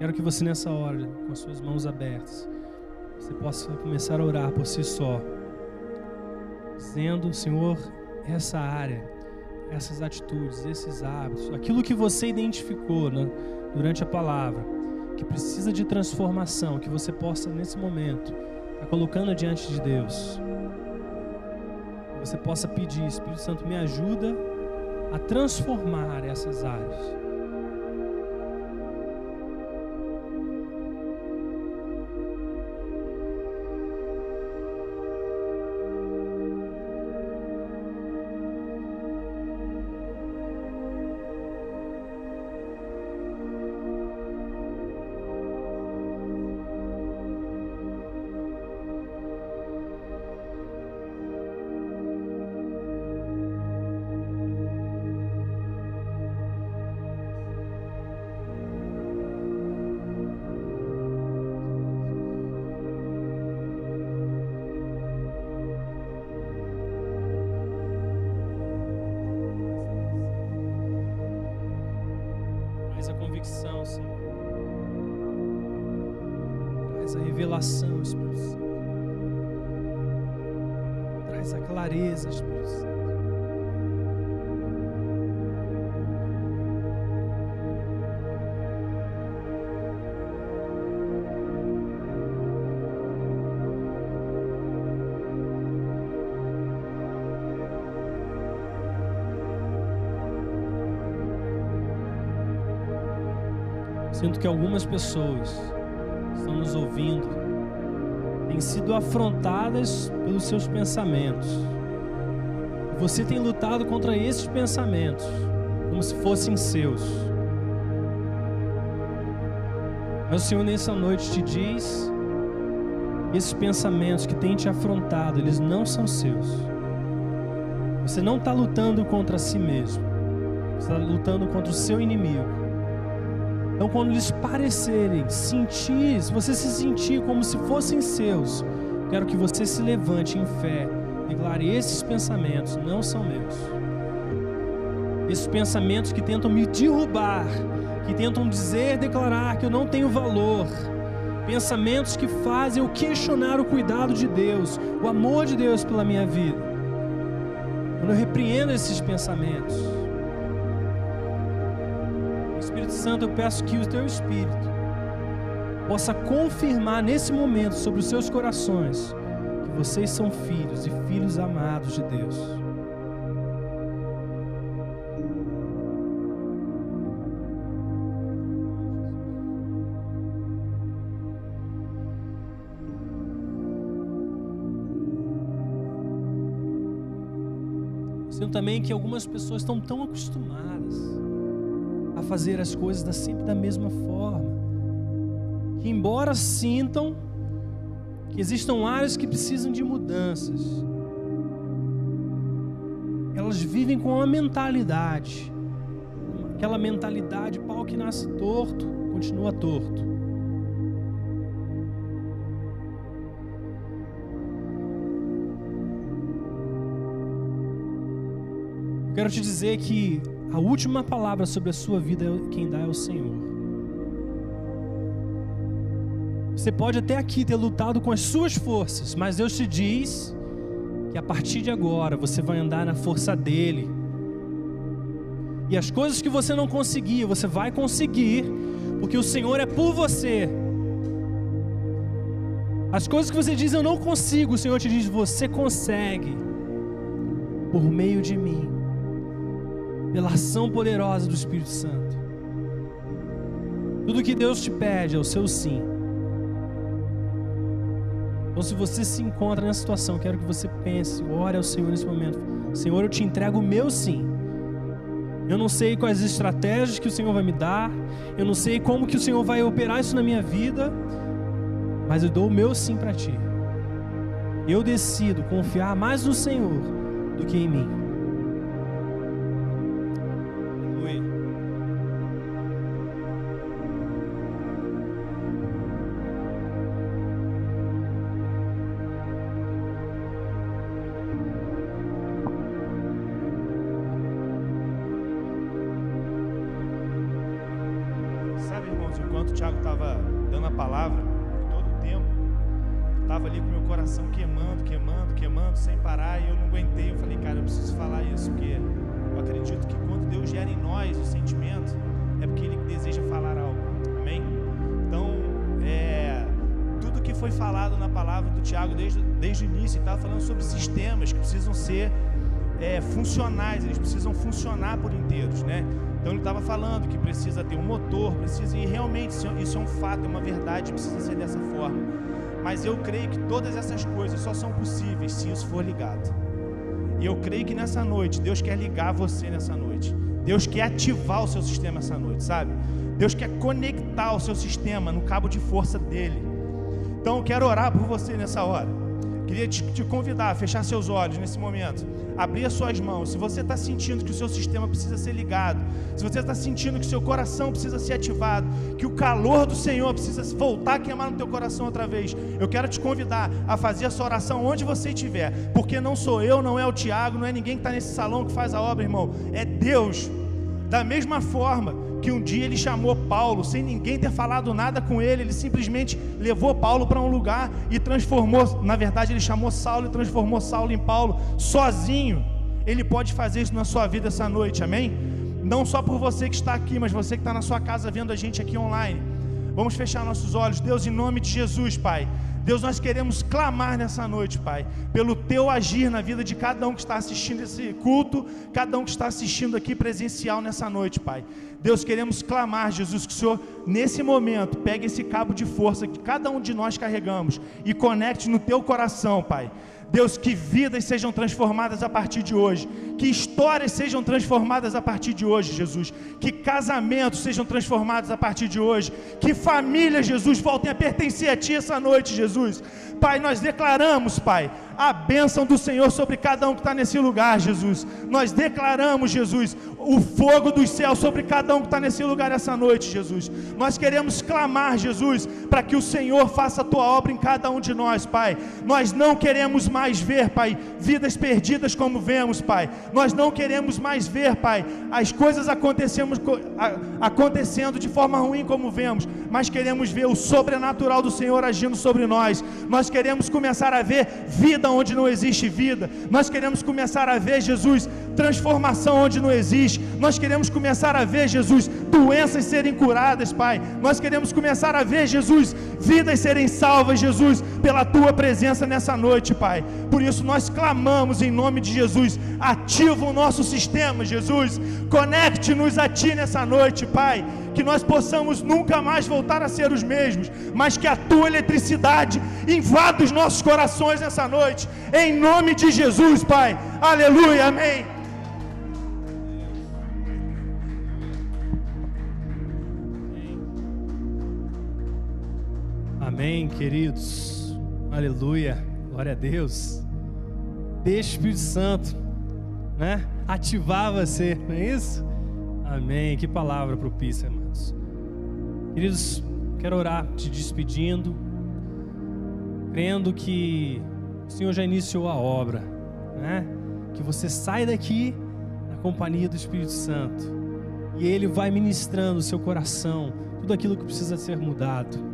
Quero que você nessa hora, com as suas mãos abertas, você possa começar a orar por si só, dizendo, Senhor, essa área, essas atitudes, esses hábitos, aquilo que você identificou né, durante a palavra, que precisa de transformação, que você possa nesse momento tá colocando diante de Deus. Que você possa pedir, Espírito Santo, me ajuda a transformar essas áreas. Algumas pessoas estão nos ouvindo têm sido afrontadas pelos seus pensamentos. Você tem lutado contra esses pensamentos como se fossem seus. Mas o Senhor nessa noite te diz: esses pensamentos que têm te afrontado, eles não são seus. Você não está lutando contra si mesmo. Você está lutando contra o seu inimigo. Então, quando lhes parecerem sentir, se você se sentir como se fossem seus, quero que você se levante em fé. Declare: esses pensamentos não são meus. Esses pensamentos que tentam me derrubar, que tentam dizer, declarar que eu não tenho valor, pensamentos que fazem eu questionar o cuidado de Deus, o amor de Deus pela minha vida. Quando eu repreendo esses pensamentos, Espírito Santo, eu peço que o teu Espírito possa confirmar nesse momento sobre os seus corações que vocês são filhos e filhos amados de Deus. Também que algumas pessoas estão tão acostumadas a fazer as coisas da, sempre da mesma forma, que embora sintam que existam áreas que precisam de mudanças, elas vivem com uma mentalidade, aquela mentalidade pau que nasce torto, continua torto. Eu quero te dizer que a última palavra sobre a sua vida, quem dá é o Senhor. Você pode até aqui ter lutado com as suas forças, mas Deus te diz que a partir de agora você vai andar na força dele. E as coisas que você não conseguia, você vai conseguir, porque o Senhor é por você. As coisas que você diz eu não consigo, o Senhor te diz você consegue por meio de mim pela ação poderosa do Espírito Santo. Tudo que Deus te pede é o seu sim. Então, se você se encontra nessa situação, quero que você pense, ore ao Senhor nesse momento. Senhor, eu te entrego o meu sim. Eu não sei quais estratégias que o Senhor vai me dar, eu não sei como que o Senhor vai operar isso na minha vida, mas eu dou o meu sim para ti. Eu decido confiar mais no Senhor do que em mim. Funcionais, eles precisam funcionar por inteiros, né? Então ele estava falando que precisa ter um motor, precisa e realmente isso é um fato, é uma verdade, precisa ser dessa forma. Mas eu creio que todas essas coisas só são possíveis se isso for ligado. E eu creio que nessa noite Deus quer ligar você nessa noite. Deus quer ativar o seu sistema essa noite, sabe? Deus quer conectar o seu sistema no cabo de força dele. Então eu quero orar por você nessa hora. Queria te, te convidar a fechar seus olhos nesse momento abrir as suas mãos, se você está sentindo que o seu sistema precisa ser ligado, se você está sentindo que o seu coração precisa ser ativado, que o calor do Senhor precisa voltar a queimar no teu coração outra vez, eu quero te convidar a fazer essa oração onde você estiver, porque não sou eu, não é o Tiago, não é ninguém que está nesse salão que faz a obra, irmão, é Deus. Da mesma forma que um dia ele chamou Paulo, sem ninguém ter falado nada com ele, ele simplesmente levou Paulo para um lugar e transformou, na verdade, ele chamou Saulo e transformou Saulo em Paulo sozinho. Ele pode fazer isso na sua vida essa noite, amém? Não só por você que está aqui, mas você que está na sua casa vendo a gente aqui online. Vamos fechar nossos olhos, Deus, em nome de Jesus, Pai. Deus, nós queremos clamar nessa noite, Pai, pelo teu agir na vida de cada um que está assistindo esse culto, cada um que está assistindo aqui presencial nessa noite, Pai. Deus, queremos clamar, Jesus, que o Senhor, nesse momento, pegue esse cabo de força que cada um de nós carregamos e conecte no teu coração, Pai. Deus, que vidas sejam transformadas a partir de hoje, que histórias sejam transformadas a partir de hoje, Jesus, que casamentos sejam transformados a partir de hoje, que famílias, Jesus, voltem a pertencer a Ti essa noite, Jesus. Pai, nós declaramos, Pai, a bênção do Senhor sobre cada um que está nesse lugar, Jesus. Nós declaramos, Jesus, o fogo dos céus sobre cada um que está nesse lugar essa noite, Jesus. Nós queremos clamar, Jesus, para que o Senhor faça a tua obra em cada um de nós, Pai. Nós não queremos mais ver, Pai, vidas perdidas como vemos, Pai. Nós não queremos mais ver, Pai, as coisas acontecendo, acontecendo de forma ruim como vemos, mas queremos ver o sobrenatural do Senhor agindo sobre nós. Nós queremos começar a ver vida onde não existe vida. Nós queremos começar a ver, Jesus, transformação onde não existe. Nós queremos começar a ver, Jesus, doenças serem curadas, Pai. Nós queremos começar a ver, Jesus, vidas serem salvas, Jesus, pela tua presença nessa noite, Pai. Por isso nós clamamos em nome de Jesus. Ativa o nosso sistema, Jesus. Conecte-nos a ti nessa noite, Pai que nós possamos nunca mais voltar a ser os mesmos, mas que a tua eletricidade invada os nossos corações nessa noite, em nome de Jesus, Pai. Aleluia, amém. Amém, queridos. Aleluia. Glória a Deus. Deixa o Espírito Santo, né? Ativar você, não é isso? Amém. Que palavra propícia, irmãos. Queridos, quero orar te despedindo, crendo que o Senhor já iniciou a obra, né? Que você sai daqui na companhia do Espírito Santo e Ele vai ministrando o seu coração, tudo aquilo que precisa ser mudado.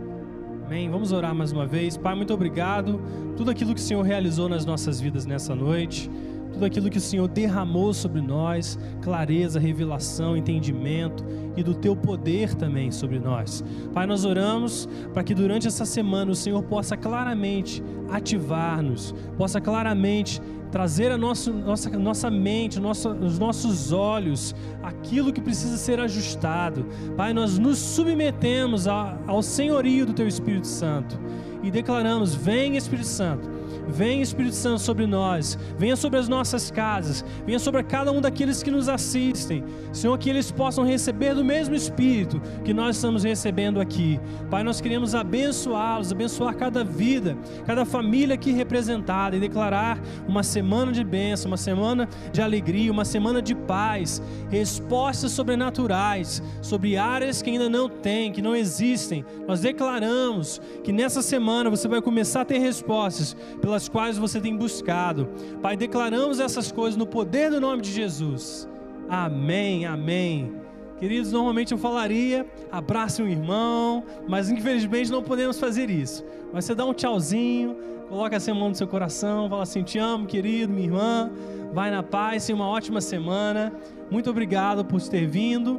Amém? Vamos orar mais uma vez. Pai, muito obrigado. Tudo aquilo que o Senhor realizou nas nossas vidas nessa noite tudo aquilo que o Senhor derramou sobre nós, clareza, revelação, entendimento e do teu poder também sobre nós. Pai, nós oramos para que durante essa semana o Senhor possa claramente ativar-nos, possa claramente trazer a nossa, nossa, nossa mente, nossa, os nossos olhos, aquilo que precisa ser ajustado. Pai, nós nos submetemos ao, ao senhorio do Teu Espírito Santo e declaramos: Vem Espírito Santo Vem Espírito Santo sobre nós, venha sobre as nossas casas, venha sobre cada um daqueles que nos assistem. Senhor, que eles possam receber do mesmo Espírito que nós estamos recebendo aqui. Pai, nós queremos abençoá-los, abençoar cada vida, cada família aqui representada e declarar uma semana de bênção, uma semana de alegria, uma semana de paz, respostas sobrenaturais sobre áreas que ainda não têm, que não existem. Nós declaramos que nessa semana você vai começar a ter respostas pela pelas quais você tem buscado. Pai, declaramos essas coisas no poder do nome de Jesus. Amém, amém. Queridos, normalmente eu falaria, abrace um irmão, mas infelizmente não podemos fazer isso. Mas você dá um tchauzinho, coloca assim a mão no seu coração, fala assim: Te amo, querido, minha irmã. Vai na paz, tenha uma ótima semana. Muito obrigado por ter vindo.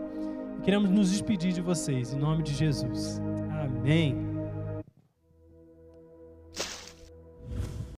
Queremos nos despedir de vocês, em nome de Jesus. Amém.